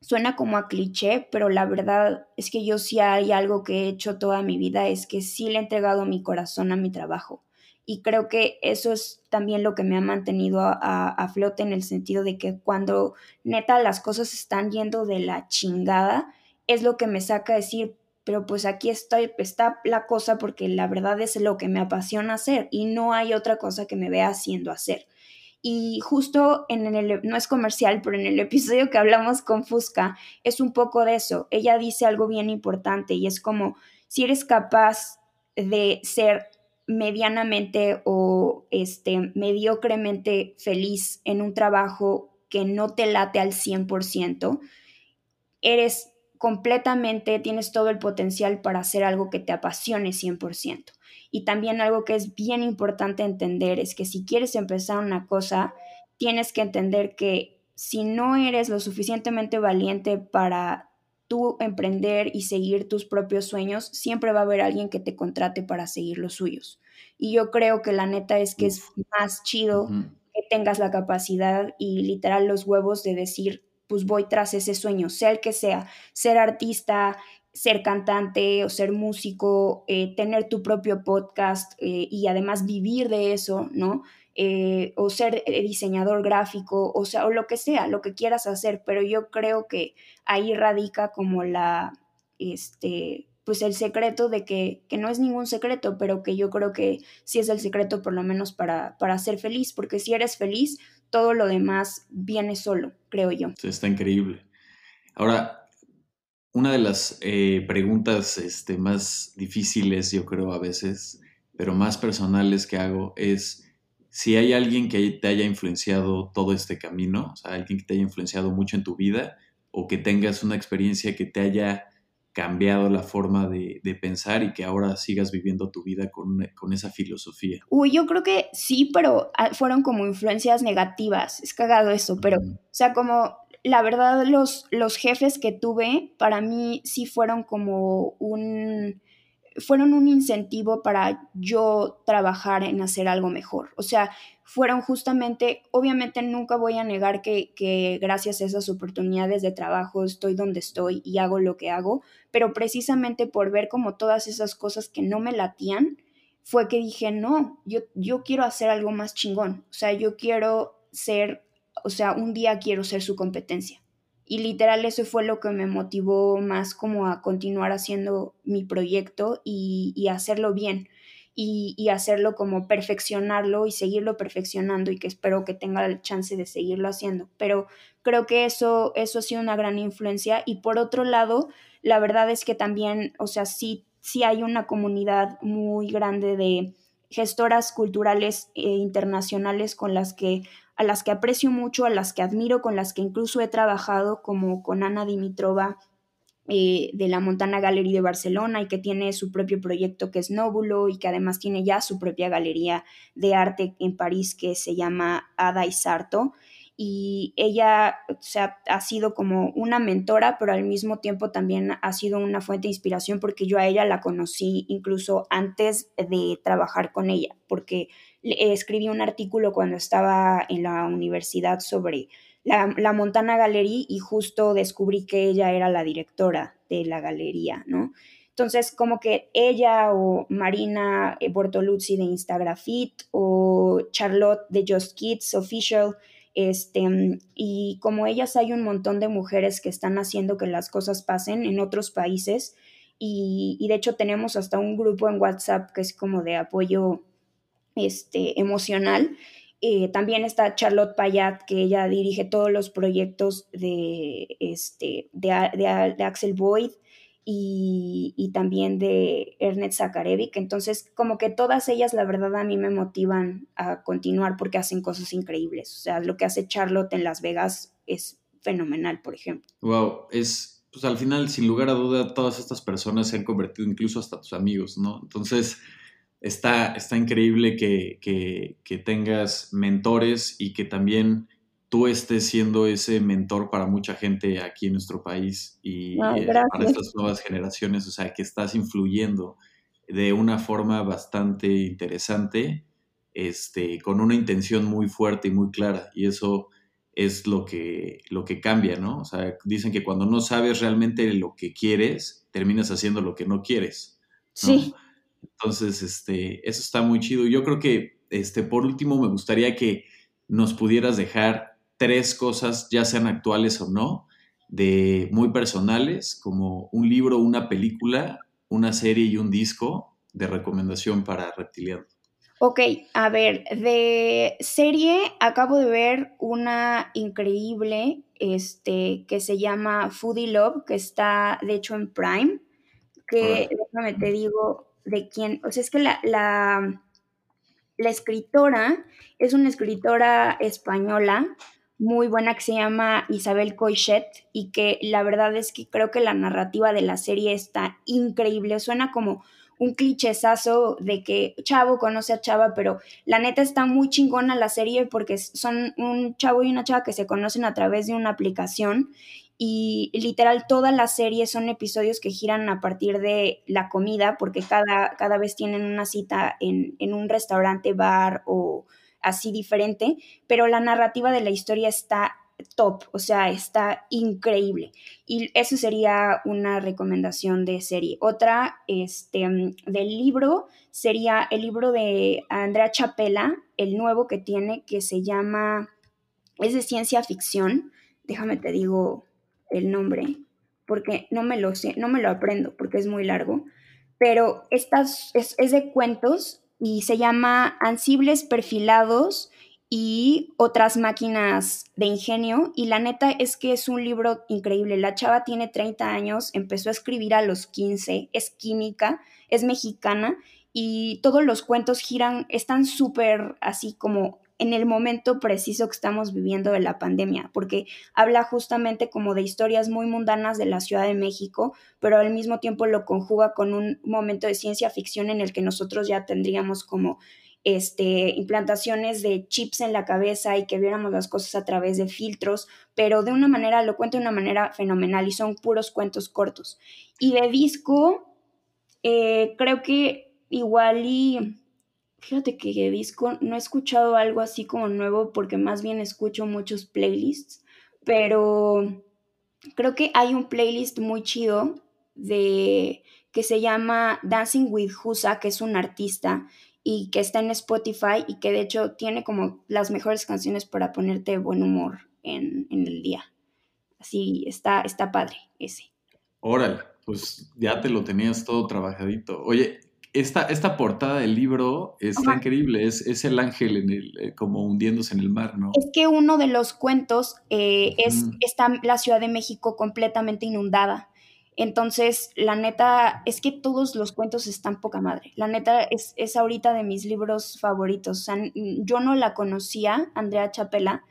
B: suena como a cliché, pero la verdad es que yo sí hay algo que he hecho toda mi vida, es que sí le he entregado mi corazón a mi trabajo. Y creo que eso es también lo que me ha mantenido a, a, flote en el sentido de que cuando neta las cosas están yendo de la chingada, es lo que me saca a decir, pero pues aquí estoy, está la cosa porque la verdad es lo que me apasiona hacer y no hay otra cosa que me vea haciendo hacer. Y justo en el, no es comercial, pero en el episodio que hablamos con Fusca, es un poco de eso. Ella dice algo bien importante y es como, si eres capaz de ser medianamente o este, mediocremente feliz en un trabajo que no te late al 100%, eres completamente tienes todo el potencial para hacer algo que te apasione 100%. Y también algo que es bien importante entender es que si quieres empezar una cosa, tienes que entender que si no eres lo suficientemente valiente para tú emprender y seguir tus propios sueños, siempre va a haber alguien que te contrate para seguir los suyos. Y yo creo que la neta es que es más chido que tengas la capacidad y literal los huevos de decir, pues voy tras ese sueño, sea el que sea, ser artista, ser cantante o ser músico, eh, tener tu propio podcast eh, y además vivir de eso, ¿no? Eh, o ser diseñador gráfico, o sea, o lo que sea, lo que quieras hacer, pero yo creo que ahí radica como la, este, pues el secreto de que, que no es ningún secreto, pero que yo creo que sí es el secreto por lo menos para, para ser feliz, porque si eres feliz, todo lo demás viene solo, creo yo.
A: está increíble. Ahora, una de las eh, preguntas este, más difíciles, yo creo, a veces, pero más personales que hago es si hay alguien que te haya influenciado todo este camino, o sea, alguien que te haya influenciado mucho en tu vida o que tengas una experiencia que te haya cambiado la forma de, pensar y que ahora sigas viviendo tu vida con, con, esa filosofía?
B: Uy, yo creo que sí, pero ah, fueron como influencias negativas. Es cagado eso, pero, o sea, como la verdad, los, los jefes que tuve para mí sí fueron como un, fueron un incentivo para yo trabajar en hacer algo mejor. O sea, fueron justamente, obviamente nunca voy a negar que, que, gracias a esas oportunidades de trabajo estoy donde estoy y hago lo que hago, pero precisamente por ver como todas esas cosas que no me latían, fue que dije, no, yo, yo quiero hacer algo más chingón. O sea, yo quiero ser o sea, un día quiero ser su competencia. Y literal eso fue lo que me motivó más como a continuar haciendo mi proyecto y, hacerlo bien y, hacerlo como perfeccionarlo y seguirlo perfeccionando y que espero que tenga la chance de seguirlo haciendo. Pero creo que eso, eso ha sido una gran influencia y por otro lado, la verdad es que también, o sea, sí, sí hay una comunidad muy grande de gestoras culturales e internacionales con las que a las que aprecio mucho, a las que admiro, con las que incluso he trabajado, como con Ana Dimitrova eh, de la Montana Gallery de Barcelona y que tiene su propio proyecto que es Nóbulo y que además tiene ya su propia galería de arte en París que se llama Ada y Sarto. Y ella o sea, ha sido como una mentora, pero al mismo tiempo también ha sido una fuente de inspiración porque yo a ella la conocí incluso antes de trabajar con ella, porque escribí un artículo cuando estaba en la universidad sobre la, Montana Gallery y justo descubrí que ella era la directora de la galería, ¿no? Entonces, como que ella o Marina Bortoluzzi de Instagrafit o Charlotte de Just Kids Official, este, y como ellas hay un montón de mujeres que están haciendo que las cosas pasen en otros países y, de hecho tenemos hasta un grupo en WhatsApp que es como de apoyo este, emocional. Eh, también está Charlotte Payat, que ella dirige todos los proyectos de, este, de, de, Axel Boyd y, también de Ernest Zakarevic. Entonces, como que todas ellas, la verdad, a mí me motivan a continuar porque hacen cosas increíbles. O sea, lo que hace Charlotte en Las Vegas es fenomenal, por ejemplo.
A: Wow, es, pues al final, sin lugar a duda, todas estas personas se han convertido incluso hasta tus amigos, ¿no? Entonces, está, está increíble que, que, que tengas mentores y que también tú estés siendo ese mentor para mucha gente aquí en nuestro país y eh, para estas nuevas generaciones, o sea, que estás influyendo de una forma bastante interesante, este, con una intención muy fuerte y muy clara, y eso es lo que, lo que cambia, ¿no? O sea, dicen que cuando no sabes realmente lo que quieres, terminas haciendo lo que no quieres. Sí. Entonces, este, eso está muy chido. Yo creo que, este, por último, me gustaría que nos pudieras dejar tres cosas, ya sean actuales o no, de muy personales, como un libro, una película, una serie y un disco de recomendación para Reptiliano.
B: Ok, a ver, de serie acabo de ver una increíble este, que se llama Foodie Love, que está de hecho en Prime, que déjame te digo de quién, o sea, es que la, la, la escritora es una escritora española muy buena que se llama Isabel Coixet y que la verdad es que creo que la narrativa de la serie está increíble. Suena como un clichesazo de que chavo conoce a chava, pero la neta está muy chingona la serie porque son un chavo y una chava que se conocen a través de una aplicación y literal toda la serie son episodios que giran a partir de la comida porque cada, cada vez tienen una cita en, en un restaurante, bar o así diferente, pero la narrativa de la historia está top, o sea, está increíble. Y eso sería una recomendación de serie. Otra, este, del libro, sería el libro de Andrea Chapela, el nuevo que tiene, que se llama, es de ciencia ficción. Déjame te digo el nombre, porque no me lo sé, no me lo aprendo, porque es muy largo. Pero estas es, es de cuentos y se llama Ansibles Perfilados y otras máquinas de ingenio. Y la neta es que es un libro increíble. La chava tiene 30 años, empezó a escribir a los 15, es química, es mexicana y todos los cuentos giran, están súper así como en el momento preciso que estamos viviendo de la pandemia, porque habla justamente como de historias muy mundanas de la Ciudad de México, pero al mismo tiempo lo conjuga con un momento de ciencia ficción en el que nosotros ya tendríamos como este, implantaciones de chips en la cabeza y que viéramos las cosas a través de filtros, pero de una manera, lo cuento de una manera fenomenal y son puros cuentos cortos. Y de disco, eh, creo que igual y, fíjate que disco no he escuchado algo así como nuevo porque más bien escucho muchos playlists, pero creo que hay un playlist muy chido de que se llama Dancing with Husa, que es un artista y que está en Spotify y que de hecho tiene como las mejores canciones para ponerte buen humor en, el día. Así está, está padre ese.
A: Órale, pues ya te lo tenías todo trabajadito. Oye, esta, esta portada del libro está increíble, es, es, el ángel en el, eh, como hundiéndose en el mar, ¿no?
B: Es que uno de los cuentos eh, es, está la Ciudad de México completamente inundada entonces, la neta, es que todos los cuentos están poca madre. La neta es, es ahorita de mis libros favoritos. O sea, yo no la conocía, Andrea Chapela,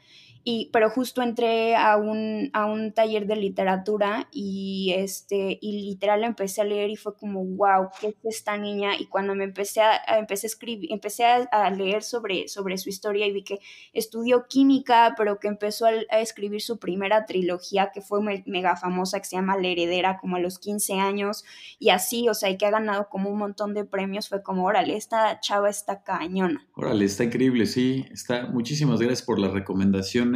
B: y, pero justo entré a un, a un taller de literatura y, este, y literal empecé a leer y fue como, wow, ¿qué es esta niña? Y cuando me empecé a, empecé a escribir, empecé a, leer sobre, sobre su historia y vi que estudió química, pero que empezó a, escribir su primera trilogía que fue mega famosa, que se llama La Heredera, como a los 15 años, y así, o sea, y que ha ganado como un montón de premios, fue como, órale, esta chava está cañona.
A: Órale, está increíble, sí, está, muchísimas gracias por la recomendación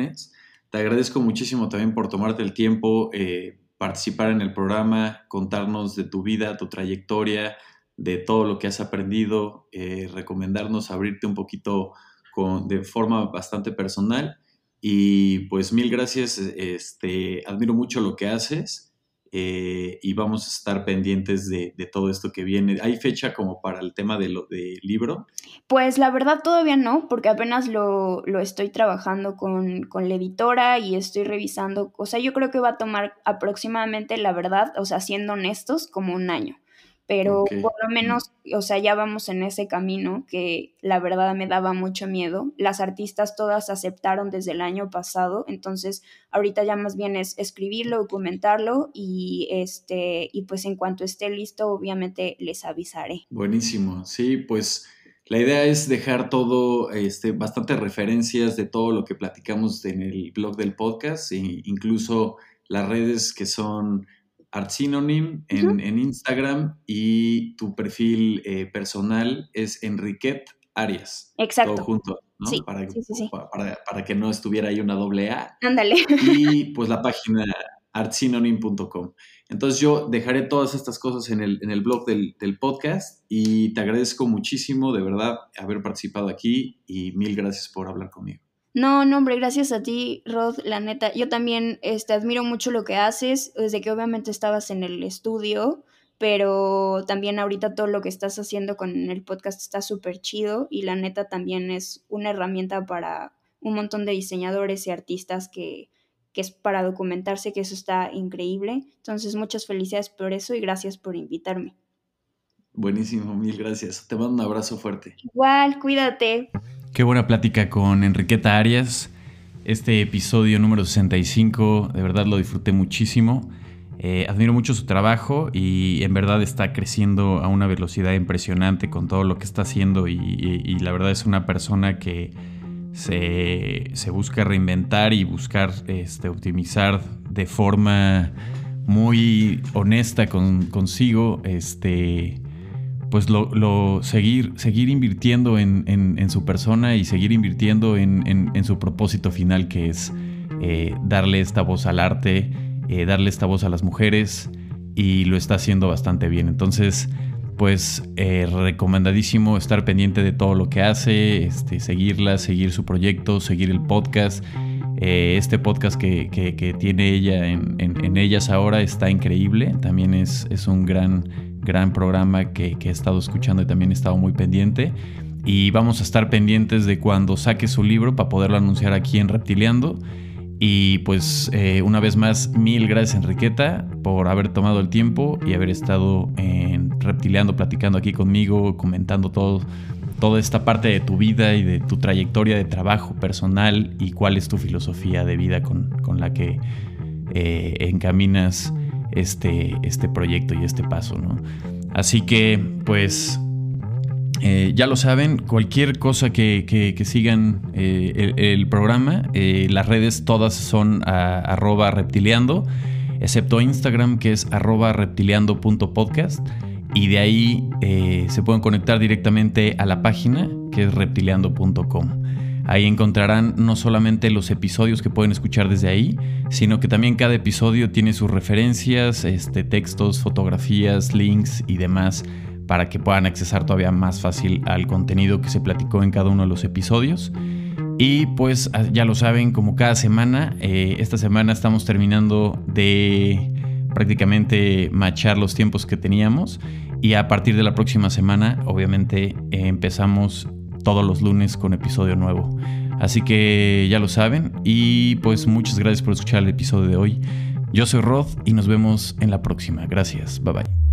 A: te agradezco muchísimo también por tomarte el tiempo, eh, participar en el programa, contarnos de tu vida, tu trayectoria, de todo lo que has aprendido, eh, recomendarnos abrirte un poquito con, de forma bastante personal. Y pues mil gracias, este, admiro mucho lo que haces eh, y vamos a estar pendientes de, todo esto que viene. ¿Hay fecha como para el tema del de libro?
B: Pues la verdad todavía no, porque apenas lo, estoy trabajando con, con, la editora y estoy revisando. O sea, yo creo que va a tomar aproximadamente, la verdad, o sea, siendo honestos, como un año pero por lo menos, o sea, ya vamos en ese camino que la verdad me daba mucho miedo. Las artistas todas aceptaron desde el año pasado, entonces ahorita ya más bien es escribirlo, documentarlo y este y pues en cuanto esté listo, obviamente les avisaré.
A: Buenísimo. Sí, pues la idea es dejar todo, este, bastantes referencias de todo lo que platicamos en el blog del podcast, e incluso las redes que son Art Synonym en, Instagram y tu perfil eh, personal es Enriquet Arias.
B: Exacto.
A: Todo junto, ¿no? para, para, que no estuviera ahí una doble A.
B: Ándale.
A: Y pues la página artsynonym.com. Entonces yo dejaré todas estas cosas en el, en el blog del, del, podcast y te agradezco muchísimo de verdad haber participado aquí y mil gracias por hablar conmigo.
B: No, no, hombre, gracias a ti, Rod, la neta. Yo también este, admiro mucho lo que haces, desde que obviamente estabas en el estudio, pero también ahorita todo lo que estás haciendo con el podcast está súper chido y la neta también es una herramienta para un montón de diseñadores y artistas que, que es para documentarse, que eso está increíble. Entonces, muchas felicidades por eso y gracias por invitarme.
A: Buenísimo, mil gracias. Te mando un abrazo fuerte.
B: Igual, cuídate.
C: Qué buena plática con Enriqueta Arias. Este episodio número 65, de verdad lo disfruté muchísimo. Eh, admiro mucho su trabajo y en verdad está creciendo a una velocidad impresionante con todo lo que está haciendo y, la verdad es una persona que se, busca reinventar y buscar este, optimizar de forma muy honesta con, consigo este, pues lo, seguir, seguir invirtiendo en, su persona y seguir invirtiendo en, su propósito final, que es
A: darle esta voz al arte, darle esta voz a las mujeres y lo está haciendo bastante bien. Entonces, pues recomendadísimo estar pendiente de todo lo que hace, este, seguirla, seguir su proyecto, seguir el podcast. este podcast que, tiene ella en, ellas ahora está increíble. También es, es un gran gran programa que, he estado escuchando y también he estado muy pendiente. Y vamos a estar pendientes de cuando saque su libro para poderlo anunciar aquí en Reptiliando. Y pues eh, una vez más, mil gracias Enriqueta por haber tomado el tiempo y haber estado en Reptiliando, platicando aquí conmigo, comentando todo, toda esta parte de tu vida y de tu trayectoria de trabajo personal y cuál es tu filosofía de vida con, la que eh, encaminas este, este proyecto y este paso, ¿no? Así que, pues, eh, ya lo saben, cualquier cosa que, sigan eh, el, programa, eh, las redes todas son arroba reptiliando, excepto Instagram que es arroba reptiliando.podcast y de ahí se pueden conectar directamente a la página que es reptiliando.com. Ahí encontrarán no solamente los episodios que pueden escuchar desde ahí, sino que también cada episodio tiene sus referencias, este, textos, fotografías, links y demás para que puedan accesar todavía más fácil al contenido que se platicó en cada uno de los episodios. Y pues ah, ya lo saben, como cada semana, eh, esta semana estamos terminando de prácticamente machar los tiempos que teníamos y a partir de la próxima semana obviamente empezamos todos los lunes con episodio nuevo. Así que ya lo saben y pues muchas gracias por escuchar el episodio de hoy. Yo soy Rod y nos vemos en la próxima. Gracias. Bye bye.